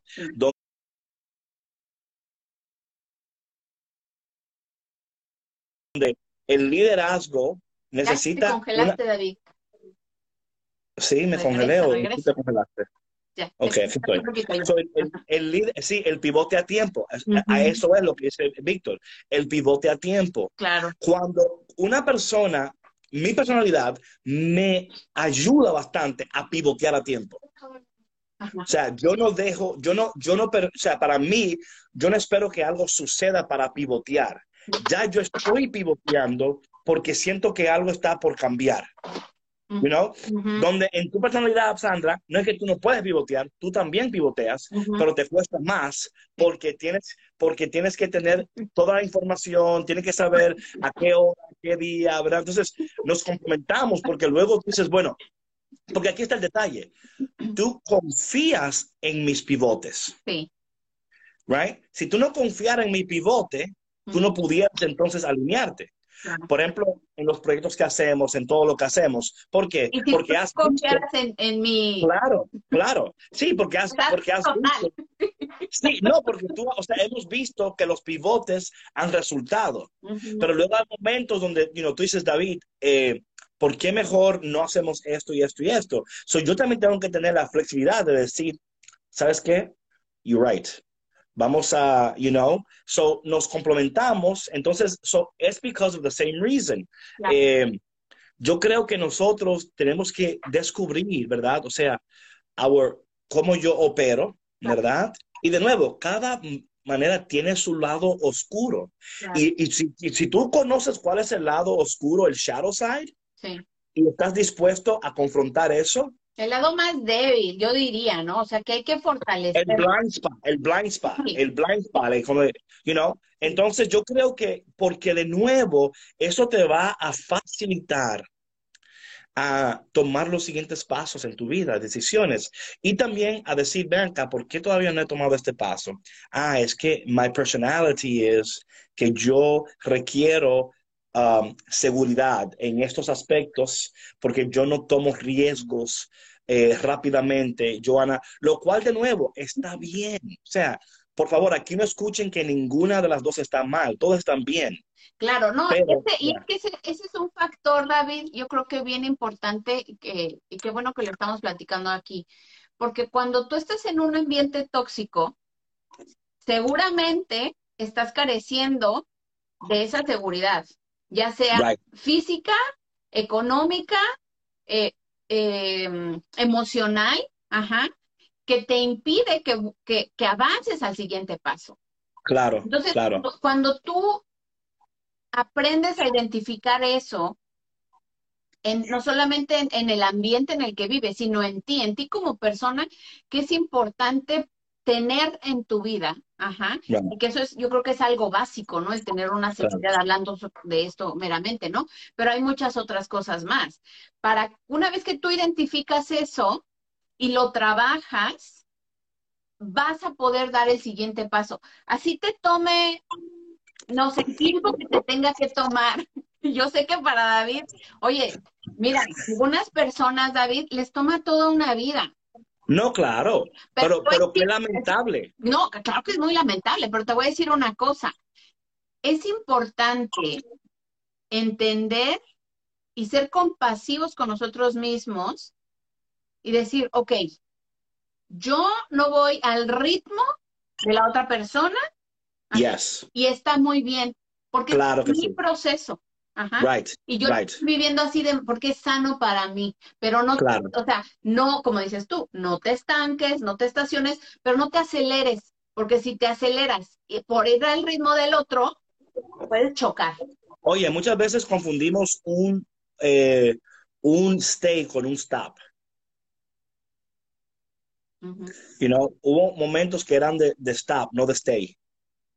donde el liderazgo
te
necesita una...
congelaste, David.
Sí, me
Regresa,
congelé o te congelaste.
Ya,
Ok, estoy. So, el, el- el líder- sí, el pivote a tiempo. A- eso es lo que dice Víctor. El pivote a tiempo.
Claro,
Cuando una persona, mi personalidad, me ayuda bastante a pivotear a tiempo.
ajá,
O sea, yo no dejo, yo no, yo no, o sea, para mí, yo no espero que algo suceda para pivotear. Ya yo estoy pivoteando porque siento que algo está por cambiar. You know?
ujú,
Donde en tu personalidad, Sandra, no es que tú no puedes pivotear, tú también pivoteas, pero te cuesta más porque tienes, porque tienes que tener toda la información, tienes que saber a qué hora, qué día, ¿verdad? Entonces nos complementamos porque luego dices, bueno, porque aquí está el detalle, tú confías en mis pivotes,
Sí,
¿right? Si tú no confiaras en mi pivote, tú no pudieras entonces alinearte.
Claro.
Por ejemplo, en los proyectos que hacemos, en todo lo que hacemos. ¿Por qué?
Y si
Porque
tú
has
confiaras en, en mi...
Claro, claro. Sí, porque has, porque has visto. Sí, no, porque tú, o sea, hemos visto que los pivotes han resultado.
Ujú,
Pero luego hay momentos donde, you know, tú dices, David, eh, ¿por qué mejor no hacemos esto y esto y esto? So, yo también tengo que tener la flexibilidad de decir, ¿sabes qué? You're right. Vamos a, you know, so nos complementamos. Entonces, so it's because of the same reason. Eh, yo creo que nosotros tenemos que descubrir, ¿verdad? O sea, our, cómo yo opero, ¿verdad? Y de nuevo, cada manera tiene su lado oscuro. Y, y si, y si tú conoces cuál es el lado oscuro, el shadow side,
sí.
y estás dispuesto a confrontar eso,
El lado más débil, yo diría, ¿no? O sea, que hay que fortalecer.
el blind spot, el blind spot,
Sí.
el blind spot, eh, como, you know, entonces yo creo que porque de nuevo eso te va a facilitar a tomar los siguientes pasos en tu vida, decisiones, y también a decir, ven acá, ¿por qué todavía no he tomado este paso? Ah, es que my personality es que yo requiero um, seguridad en estos aspectos porque yo no tomo riesgos eh, rápidamente, Joana, lo cual de nuevo está bien. O sea, por favor, aquí no escuchen que ninguna de las dos está mal, todas están bien.
Claro, no,
Pero,
ese- y es que ese, ese es un factor, David, yo creo que bien importante que, y qué bueno que lo estamos platicando aquí, porque cuando tú estás en un ambiente tóxico, seguramente estás careciendo de esa seguridad, ya sea
Right.
física, económica, eh, eh, emocional, ajá, que te impide que, que, que avances al siguiente paso.
Claro,
Entonces,
claro.
cuando- cuando tú aprendes a identificar eso, en, no solamente en, en el ambiente en el que vives, sino en ti, en ti como persona, que es importante tener en tu vida. Ajá.
Right.
Y que eso es, yo creo que es algo básico, ¿no? El tener una
Claro.
seguridad hablando de esto meramente, ¿no? Pero hay muchas otras cosas más. Para una vez que tú identificas eso y lo trabajas, vas a poder dar el siguiente paso. Así te tome, no sé, tiempo que te tenga que tomar. Yo sé que para David, oye, mira, algunas personas, David, les toma toda una vida.
No, claro, pero,
Pero,
pero qué lamentable.
no, claro que es muy lamentable, pero te voy a decir una cosa. Es importante entender y ser compasivos con nosotros mismos y decir, ok, yo no voy al ritmo de la otra persona
Yes.
y está muy bien, porque
Claro
es mi
sí.
proceso. Ajá.
Right.
Y yo
Right.
estoy viviendo así de porque es sano para mí, pero no,
Claro.
o sea, no, como dices tú, no te estanques, no te estaciones, pero no te aceleres, porque si te aceleras y por ir al ritmo del otro, puedes chocar.
Oye, muchas veces confundimos un, eh, un stay con un stop.
Ujú,
You know, hubo momentos que eran de, de stop, no de stay,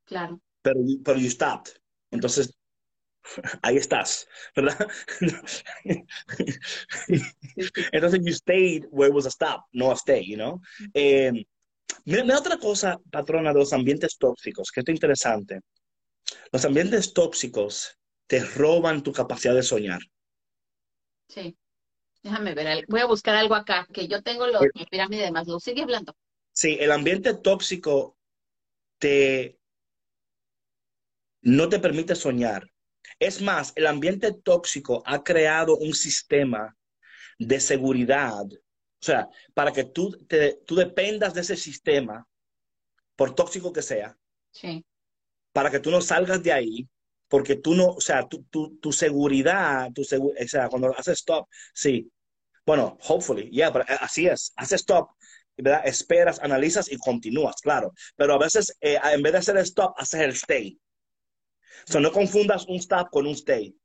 claro.
pero, pero you stopped. Entonces, ahí estás, ¿verdad? Entonces, you stayed where it was a stop, no a stay, you know? Eh, mira, mira otra cosa, patrona, de los ambientes tóxicos, que esto es interesante. Los ambientes tóxicos te roban tu capacidad de soñar.
Sí. Déjame ver, voy a buscar algo acá, que yo tengo los, mi pirámide de Maslow. Sigue hablando.
Sí, el ambiente tóxico te no te permite soñar. Es más, el ambiente tóxico ha creado un sistema de seguridad, o sea, para que tú, te, tú dependas de ese sistema, por tóxico que sea,
Sí.
para que tú no salgas de ahí, porque tú no, o sea, tu, tu, tu seguridad, tu segu- o sea, cuando haces stop, sí. Bueno, hopefully, yeah, pero eh, así es, haces stop, ¿verdad? Esperas, analizas y continúas, claro. Pero a veces, eh, en vez de hacer stop, haces el stay. O sea, no confundas un stop con un stay.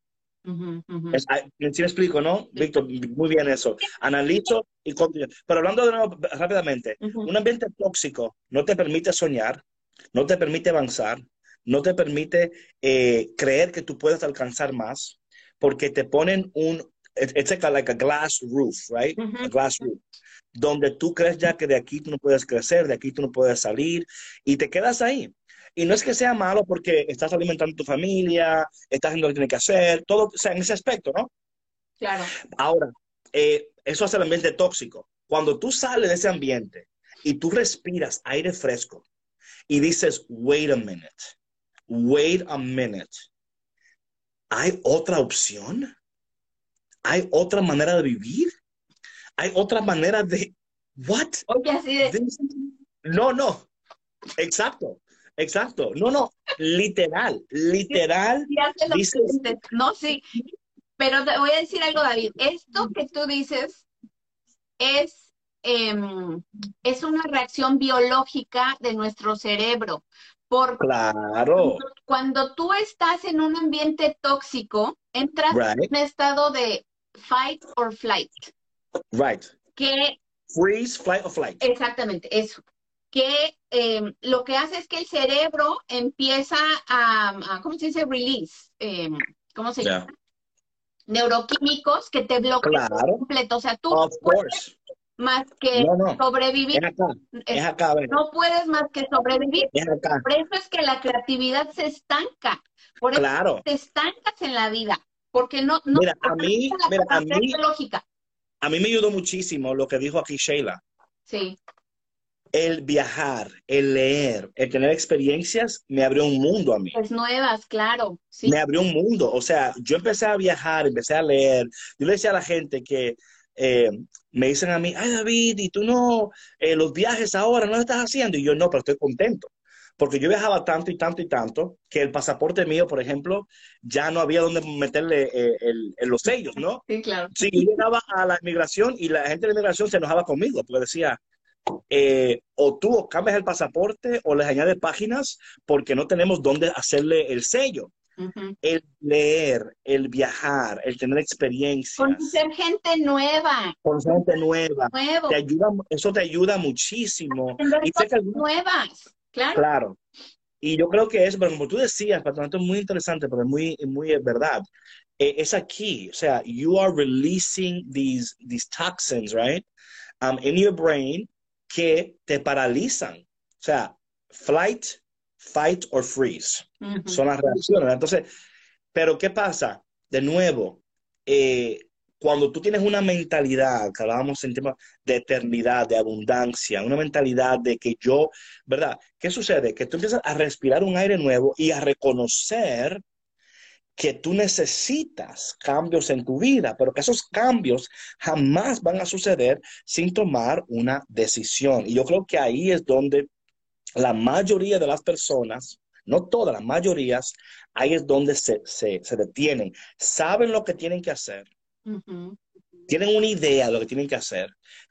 Ujú, ujú.
Es, ah, ¿sí me explico, no? Víctor, muy bien eso. Analizo y continúo. Pero hablando de nuevo rápidamente, un ambiente tóxico no te permite soñar, no te permite avanzar, no te permite eh, creer que tú puedes alcanzar más, porque te ponen un, it- it's like a, glass roof, right? A glass roof, donde tú crees ya que de aquí tú no puedes crecer, de aquí tú no puedes salir, y te quedas ahí. Y no es que sea malo porque estás alimentando a tu familia, estás haciendo lo que tienes que hacer, todo, o sea, en ese aspecto, ¿no?
Claro.
Ahora, eh, eso hace el ambiente tóxico. Cuando tú sales de ese ambiente y tú respiras aire fresco y dices, wait a minute, wait a minute, ¿hay otra opción? ¿Hay otra manera de vivir? ¿Hay otra manera de... ¿What?
Oye, así de,
No, no. Exacto, exacto. No, no. Literal, literal. dices-.
No, sí. Pero te voy a decir algo, David. Esto que tú dices es, em, es una reacción biológica de nuestro cerebro. Porque
Claro.
cuando tú estás en un ambiente tóxico, entras
Right,
en un estado de fight or flight,
right.
que
Freeze, flight or flight.
exactamente eso, que em, lo que hace es que el cerebro empieza a, a- ¿cómo se dice? Release, Em, ¿cómo se
Ya.
llama? Neuroquímicos que te bloquean
Claro.
completo, o sea, tú
Of
puedes
course.
más que
No, no.
sobrevivir,
Es acá. Es
es-
acá, ven.
no puedes más que sobrevivir.
Es acá.
Por eso es que la creatividad se estanca, por eso
Claro.
te estancas en la vida, porque no, no
Mira, a mí, mira, a mí, a mí me ayudó muchísimo lo que dijo aquí Sheila.
Sí,
El viajar, el leer, el tener experiencias, me abrió un mundo a mí.
pues nuevas, claro, sí,
Me abrió un mundo. O sea, yo empecé a viajar, empecé a leer. Yo le decía a la gente que eh, me dicen a mí, ay David, ¿y tú no, eh, los viajes ahora no lo estás haciendo? Y yo no, pero estoy contento. Porque yo viajaba tanto y tanto y tanto que el pasaporte mío, por ejemplo, ya no había donde meterle eh, el- el- los sellos, ¿no?
sí, claro.
Sí, yo llegaba a la inmigración y la gente de la inmigración se enojaba conmigo porque decía, eh, o tú o cambias el pasaporte o les añades páginas porque no tenemos dónde hacerle el sello.
Ujú.
El leer, el viajar, el tener experiencias,
Conocer gente nueva,
conocer gente nueva,
nuevo,
te ayuda, eso te ayuda muchísimo. Y
cosas
algunas-
nuevas, claro.
Claro. Y yo creo que es, pero como tú decías, Patrón, esto es muy interesante, pero es muy, muy verdad. Eh, es aquí, o sea, you are releasing these, these toxins, right? Um, in your brain que te paralizan. O sea, flight, fight or freeze son las reacciones. Entonces, pero ¿qué pasa? De nuevo, eh, cuando tú tienes una mentalidad, que hablábamos en temas de eternidad, de abundancia, una mentalidad de que yo, ¿verdad? ¿Qué sucede? Que tú empiezas a respirar un aire nuevo y a reconocer que tú necesitas cambios en tu vida, pero que esos cambios jamás van a suceder sin tomar una decisión. Y yo creo que ahí es donde la mayoría de las personas, no todas, las mayorías, ahí es donde se, se, se detienen. Saben lo que tienen que hacer, tienen una idea de lo que tienen que hacer,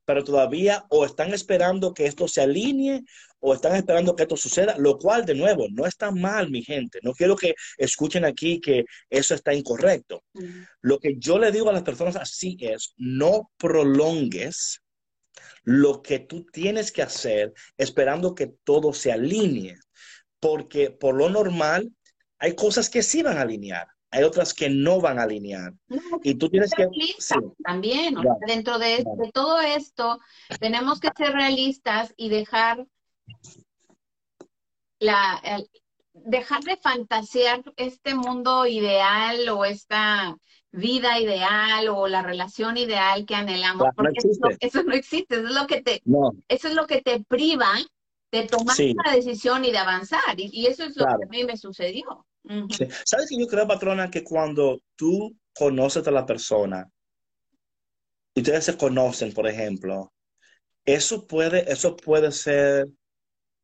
pero todavía o están esperando que esto se alinee o están esperando que esto suceda, lo cual, de nuevo, no está mal, mi gente. No quiero que escuchen aquí que eso está incorrecto. Lo que yo le digo a las personas así es, no prolongues lo que tú tienes que hacer esperando que todo se alinee, porque por lo normal hay cosas que sí van a alinear, hay otras que no van a alinear.
No,
Y tú tienes que... sí,
también, o
Claro,
sea, dentro de,
claro.
de todo esto, tenemos que ser realistas y dejar la, el- dejar de fantasear este mundo ideal o esta vida ideal o la relación ideal que anhelamos,
Claro, no
porque eso, eso no existe, eso es lo que te,
No,
eso es lo que te priva de tomar
Sí.
una decisión y de avanzar, y, y eso es lo que a mí me sucedió.
¿Sabes que yo creo, patrona, que cuando tú conoces a la persona y ustedes se conocen, por ejemplo, eso puede, eso puede ser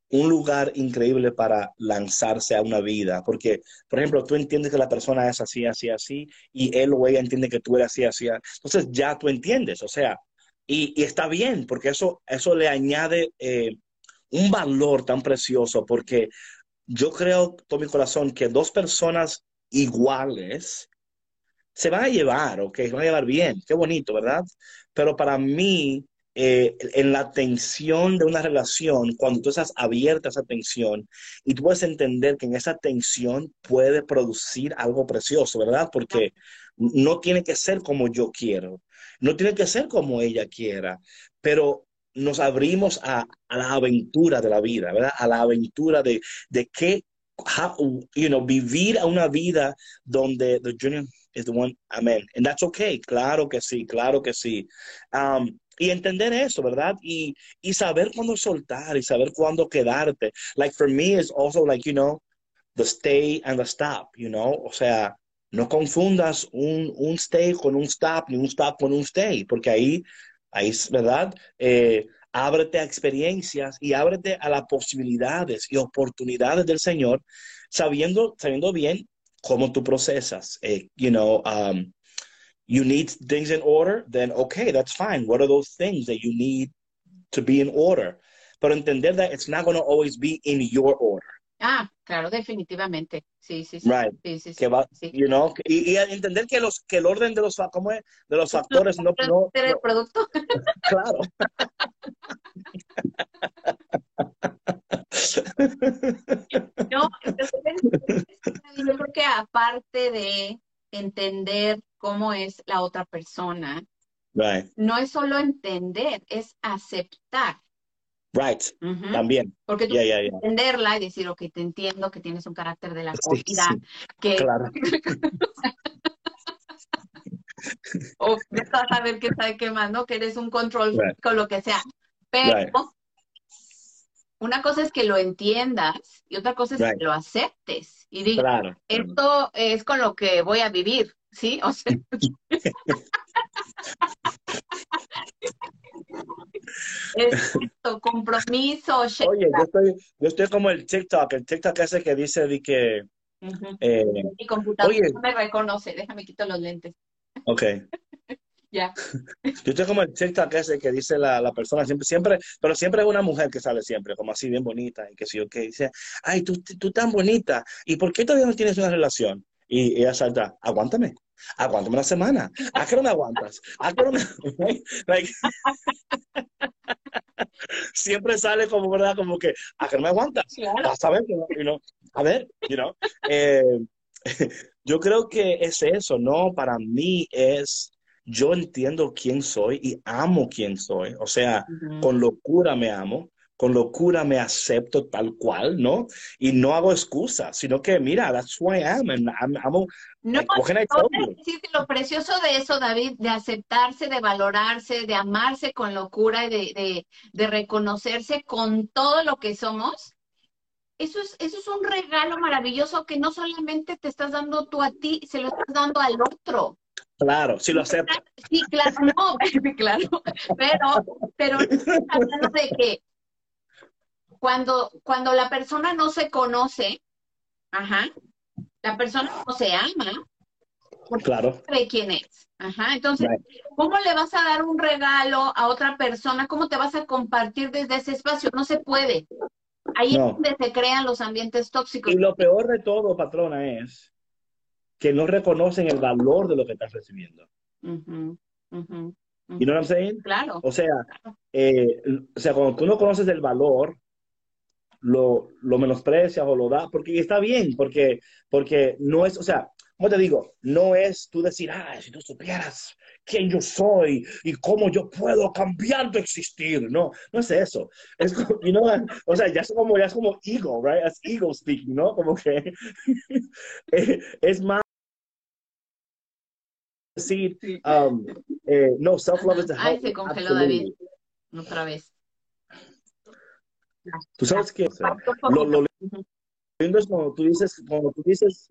un lugar increíble para lanzarse a una vida, porque, por ejemplo, tú entiendes que la persona es así, así, así, y él o ella entiende que tú eres así, así, entonces ya tú entiendes, o sea, y, y está bien, porque eso, eso le añade eh, un valor tan precioso, porque yo creo, todo mi corazón, que dos personas iguales se van a llevar, ok, se van a llevar bien, qué bonito, ¿verdad? Pero para mí, eh, en la tensión de una relación, cuando tú estás abierta a esa tensión y tú puedes entender que en esa tensión puede producir algo precioso, ¿verdad? Porque no tiene que ser como yo quiero, no tiene que ser como ella quiera, pero nos abrimos a, la aventura de la vida, ¿verdad? A la aventura de, de qué, you know, vivir una vida donde the journey is the one, amen. And that's okay, claro que sí, claro que sí. Um, y entender eso, ¿verdad? Y, y saber cuándo soltar y saber cuándo quedarte. Like for me is also like, you know, the stay and the stop, you know? O sea, no confundas un, un stay con un stop, ni un stop con un stay, porque ahí, ahí ¿verdad? Eh, ábrete a experiencias y ábrete a las posibilidades y oportunidades del Señor, sabiendo, sabiendo bien cómo tú procesas. Eh, you know, um, you need things in order, then okay, that's fine. What are those things that you need to be in order? Pero entender that it's not going to always be in your order,
Ah, claro, definitivamente. Sí, sí, sí.
right?
Sí, sí, sí.
Que va, you know, y, y entender que los que el orden de los ¿cómo es? de los factores no, no,
Ser el
no-
producto.
claro.
No, entonces, yo creo que aparte de entender cómo es la otra persona,
right,
no es solo entender, es aceptar.
Right, también.
Porque tú
Yeah, yeah, yeah.
puedes entenderla y decir, ok, te entiendo que tienes un carácter de la
Sí,
que
claro.
o vas a ver qué más, ¿no? Que eres un control
Right.
con lo que sea. Pero
Right.
una cosa es que lo entiendas y otra cosa es
Right.
que lo aceptes y digas,
Claro.
esto es con lo que voy a vivir, ¿sí? O sea, es esto, compromiso,
Oye, yo estoy, yo estoy como el TikTok, el TikTok ese que dice de que, eh,
Mi computadora
Oye.
no me reconoce, déjame quito los lentes.
ok,
Ya.
yo estoy como el TikTok ese que dice la, la persona siempre, siempre, pero siempre es una mujer que sale siempre, como así bien bonita y que sí, ok, dice, ay, tú, tú tan bonita, ¿y por qué todavía no tienes una relación? Y ella salta, aguántame, aguántame una semana, ¿a qué no me aguantas? ¿A qué no me... Like, siempre sale como, ¿verdad? Como que, ¿a qué no me aguantas?
Claro.
Vas a ver, you know, a ver, you know. Eh, yo creo que es eso, ¿no? Para mí es, yo entiendo quién soy y amo quién soy. O sea, con locura me amo, con locura me acepto tal cual, ¿no? Y no hago excusas, sino que, mira, that's who I am, and I'm, I'm a-
No,
like,
que lo precioso de eso, David, de aceptarse, de valorarse, de amarse con locura y de, de, de reconocerse con todo lo que somos, eso es, eso es un regalo maravilloso que no solamente te estás dando tú a ti, se lo estás dando al otro.
Claro, sí lo acepto.
Sí, claro, no, claro, pero, pero hablando de que cuando, cuando la persona no se conoce, ajá, la persona no se ama, porque
Claro.
no sabe quién es. Ajá, entonces. ¿cómo le vas a dar un regalo a otra persona? ¿Cómo te vas a compartir desde ese espacio? No se puede. Ahí
No.
es donde se crean los ambientes tóxicos.
Y lo peor de todo, patrona, es que no reconocen el valor de lo que estás recibiendo. What I'm saying?
Claro.
O sea, eh, o sea, cuando tú no conoces el valor, lo, lo menosprecias o lo das, porque está bien, porque, porque no es, o sea, ¿cómo te digo? No es tú decir, ah, si tú supieras quién yo soy y cómo yo puedo cambiar tu existir. No, no es eso. Es como, you know, o sea, ya es como, ya es como ego, right? Es ego speaking, ¿no? Como que eh, es más decir, um, eh, no, self-love is the
Ay, se congeló. David. Otra vez.
Tú sabes que, o sea, lo, lo lindo es cuando tú dices, cuando tú dices,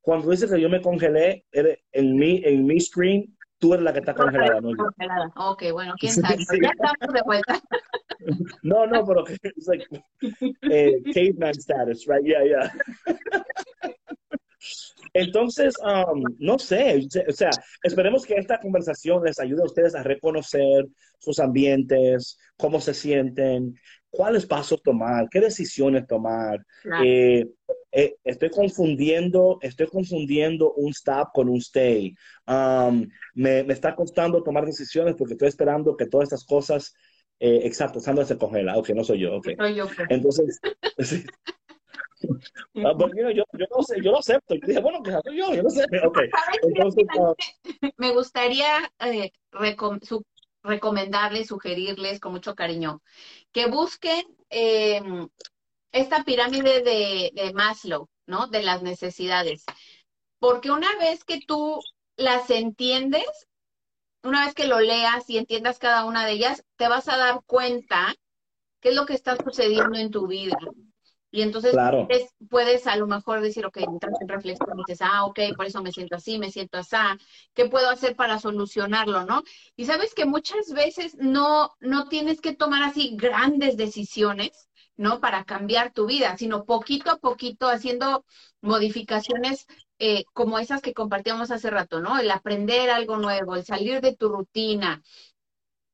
cuando dices que yo me congelé, eres- en mi, en mi screen, tú eres la que está congelada, no.
Congelada. Ok, bueno, quién sabe.
sí.
Ya estamos de vuelta.
No, no, pero it's like eh, caveman status, right? Yeah, yeah. Entonces, um, no sé, o sea, esperemos que esta conversación les ayude a ustedes a reconocer sus ambientes, cómo se sienten, cuáles pasos tomar, qué decisiones tomar.
Claro.
Eh, eh, estoy confundiendo, estoy confundiendo un stop con un stay. Um, me, me está costando tomar decisiones porque estoy esperando que todas estas cosas, eh, exacto, Sandra se congela, ok, no soy yo.
Soy yo. pues.
Entonces, sí. Ah, but, you know, yo, yo no sé, yo lo acepto. Yo dije, bueno, que soy yo, yo no sé, ok.
¿Sabes qué?
Entonces, ah,
Me gustaría recom- su- recomendarles, sugerirles con mucho cariño que busquen eh, esta pirámide de, de Maslow, ¿no? De las necesidades. Porque una vez que tú las entiendes, una vez que lo leas y entiendas cada una de ellas, te vas a dar cuenta qué es lo que está sucediendo en tu vida. Y entonces
Claro.
puedes, puedes a lo mejor decir, ok, entras en reflexión y dices, ah, ok, por eso me siento así, me siento así, ¿qué puedo hacer para solucionarlo, no? Y sabes que muchas veces no, no tienes que tomar así grandes decisiones, ¿no? Para cambiar tu vida, sino poquito a poquito haciendo modificaciones eh, como esas que compartíamos hace rato, ¿no? El aprender algo nuevo, el salir de tu rutina,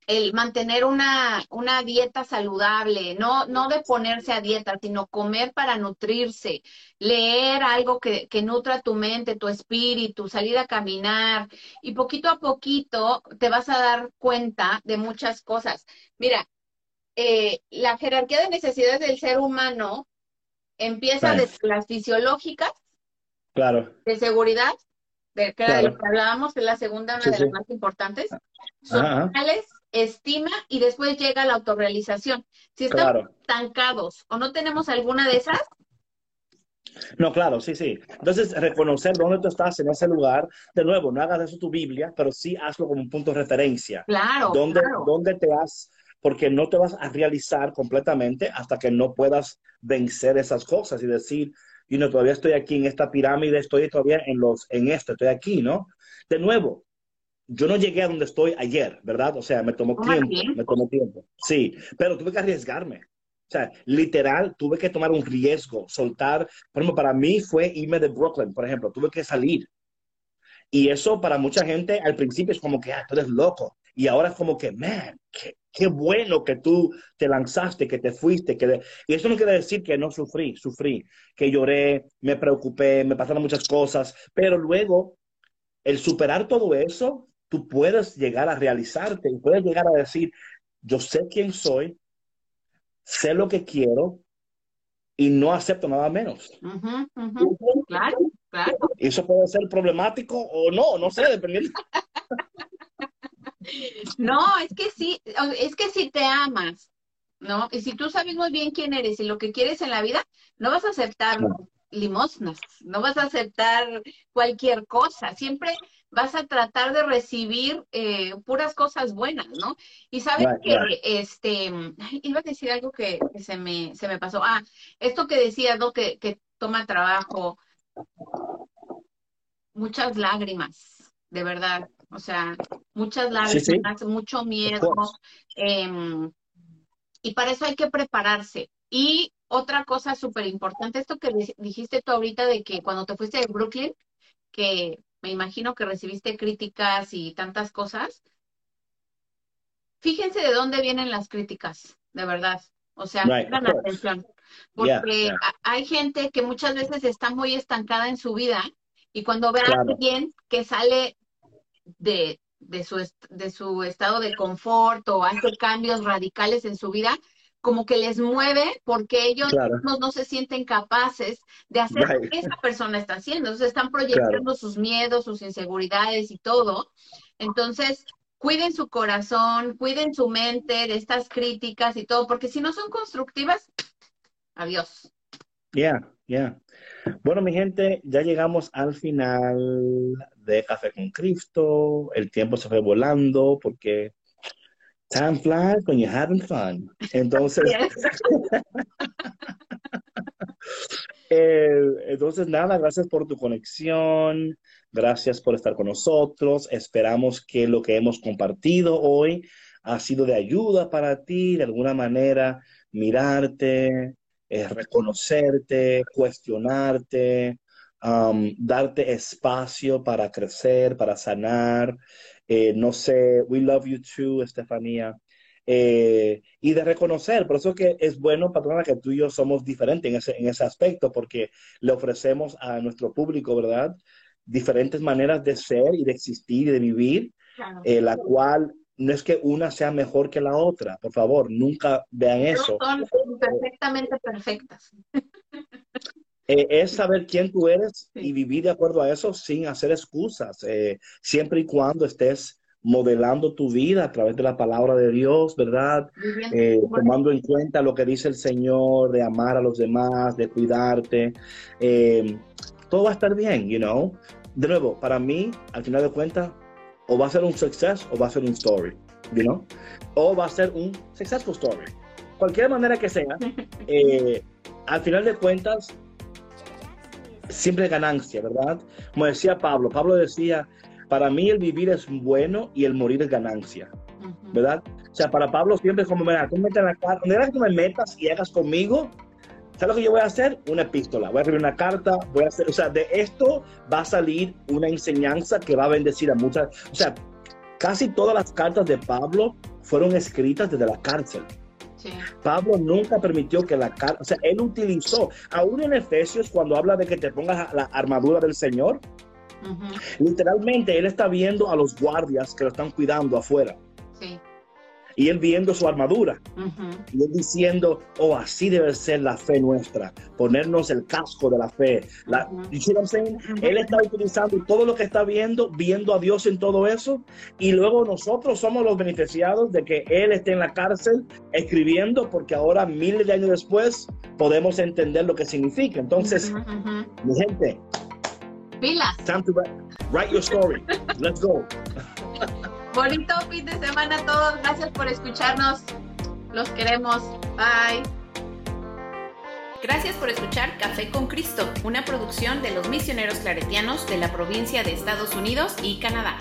el mantener una, una dieta saludable, no, no de ponerse a dieta, sino comer para nutrirse, leer algo que, que nutra tu mente, tu espíritu, salir a caminar y poquito a poquito te vas a dar cuenta de muchas cosas. Mira, eh, la jerarquía de necesidades del ser humano empieza desde las fisiológicas,
claro,
de seguridad, de, que era de
Claro.
lo que hablábamos, que es la segunda, una
Sí,
de
sí.
las más importantes, sociales, estima y después llega la autorrealización. Si estamos
claro.
estancados o no tenemos alguna de esas,
No, claro, sí, sí. Entonces, reconocer dónde tú estás en ese lugar, de nuevo, no hagas de eso tu Biblia, pero sí hazlo como un punto de referencia.
claro,
¿Dónde,
claro.
dónde te has, porque no te vas a realizar completamente hasta que no puedas vencer esas cosas y decir, y no, todavía estoy aquí en esta pirámide, estoy todavía en los, en esto, estoy aquí, ¿no? De nuevo, yo no llegué a donde estoy ayer, ¿verdad? O sea, me tomó tiempo,
tiempo.
me tomó tiempo. Sí, pero tuve que arriesgarme. O sea, literal, tuve que tomar un riesgo, soltar. Por ejemplo, para mí fue irme de Brooklyn, por ejemplo, tuve que salir. Y eso para mucha gente al principio es como que, ah, tú eres loco. Y ahora es como que, man, qué, qué bueno que tú te lanzaste, que te fuiste. Que de- Y eso no quiere decir que no sufrí, sufrí, que lloré, me preocupé, me pasaron muchas cosas. Pero luego, el superar todo eso, tú puedes llegar a realizarte y puedes llegar a decir, yo sé quién soy, sé lo que quiero y no acepto nada menos.
Claro, claro.
Eso puede ser problemático o no, no sé, dependiendo.
No, es que sí, es que si te amas, ¿no? Y si tú sabes muy bien quién eres y lo que quieres en la vida, no vas a aceptar
No.
limosnas, no vas a aceptar cualquier cosa. Siempre vas a tratar de recibir eh, puras cosas buenas, ¿no? Y sabes
Right,
que,
right.
este, iba a decir algo que, que se me, se me pasó. Ah, esto que decías, ¿no? Que, que toma trabajo, muchas lágrimas, de verdad. O sea, muchas
Sí, sí.
lágrimas, mucho miedo. em, y para eso hay que prepararse. Y otra cosa súper importante, esto que di- dijiste tú ahorita de que cuando te fuiste de Brooklyn, que me imagino que recibiste críticas y tantas cosas, fíjense de dónde vienen las críticas, de verdad. O sea,
Right,
pongan atención, porque
yeah.
hay gente que muchas veces está muy estancada en su vida y cuando ve a alguien que sale de, de su, de su estado de confort o hace cambios radicales en su vida, como que les mueve porque ellos
Claro.
mismos no se sienten capaces de hacer lo que esa persona está haciendo. Entonces están proyectando sus miedos, sus inseguridades y todo. Entonces, cuiden su corazón, cuiden su mente de estas críticas y todo, porque si no son constructivas, adiós.
Yeah, yeah. Bueno, mi gente, ya llegamos al final de Café con Cristo. El tiempo se fue volando porque time flies when you're having fun. Entonces, eh, entonces nada, gracias por tu conexión, gracias por estar con nosotros. Esperamos que lo que hemos compartido hoy ha sido de ayuda para ti, de alguna manera, mirarte, eh, reconocerte, cuestionarte, um, darte espacio para crecer, para sanar. Eh, no sé, we love you too, Estefanía. Eh, y de reconocer, por eso que es bueno, patrona, que tú y yo somos diferentes en ese, en ese aspecto, porque le ofrecemos a nuestro público, ¿verdad? Diferentes maneras de ser y de existir y de vivir,
Claro.
eh, la cual no es que una sea mejor que la otra, por favor, nunca vean eso.
Son perfectamente perfectas.
Eh, es saber quién tú eres y vivir de acuerdo a eso sin hacer excusas, eh, siempre y cuando estés modelando tu vida a través de la palabra de Dios, ¿verdad? Eh, tomando en cuenta lo que dice el Señor, de amar a los demás, de cuidarte, todo va a estar bien, you know. De nuevo, para mí, al final de cuentas, o va a ser un success o va a ser un story, you know, o va a ser un successful story. Cualquier manera que sea, al final de cuentas, siempre ganancia, ¿verdad? Como decía Pablo, Pablo decía, para mí el vivir es bueno y el morir es ganancia. ¿verdad? O sea, para Pablo siempre es como, mira, tú metes la cara, donde que me metas y hagas conmigo, ¿sabes lo que yo voy a hacer? Una epístola, voy a escribir una carta, voy a hacer, o sea, de esto va a salir una enseñanza que va a bendecir a muchas, o sea, casi todas las cartas de Pablo fueron escritas desde la cárcel.
Sí.
Pablo nunca permitió que la carta, o sea, él utilizó, aún en Efesios, cuando habla de que te pongas la armadura del Señor, literalmente él está viendo a los guardias que lo están cuidando afuera
Sí.
Y él viendo su armadura.
Ujú.
Y él diciendo, oh, así debe ser la fe nuestra, ponernos el casco de la fe. La,
Ujú.
you see what I'm saying? Él está utilizando todo lo que está viendo, viendo a Dios en todo eso, y luego nosotros somos los beneficiados de que Él esté en la cárcel escribiendo, porque ahora, miles de años después, podemos entender lo que significa. Entonces, mi gente,
Pilas.
time to write, write your story. Let's go.
Bonito fin de semana a todos. Gracias por escucharnos. Los queremos. Bye. Gracias por escuchar Café con Cristo, una producción de los misioneros claretianos de la provincia de Estados Unidos y Canadá.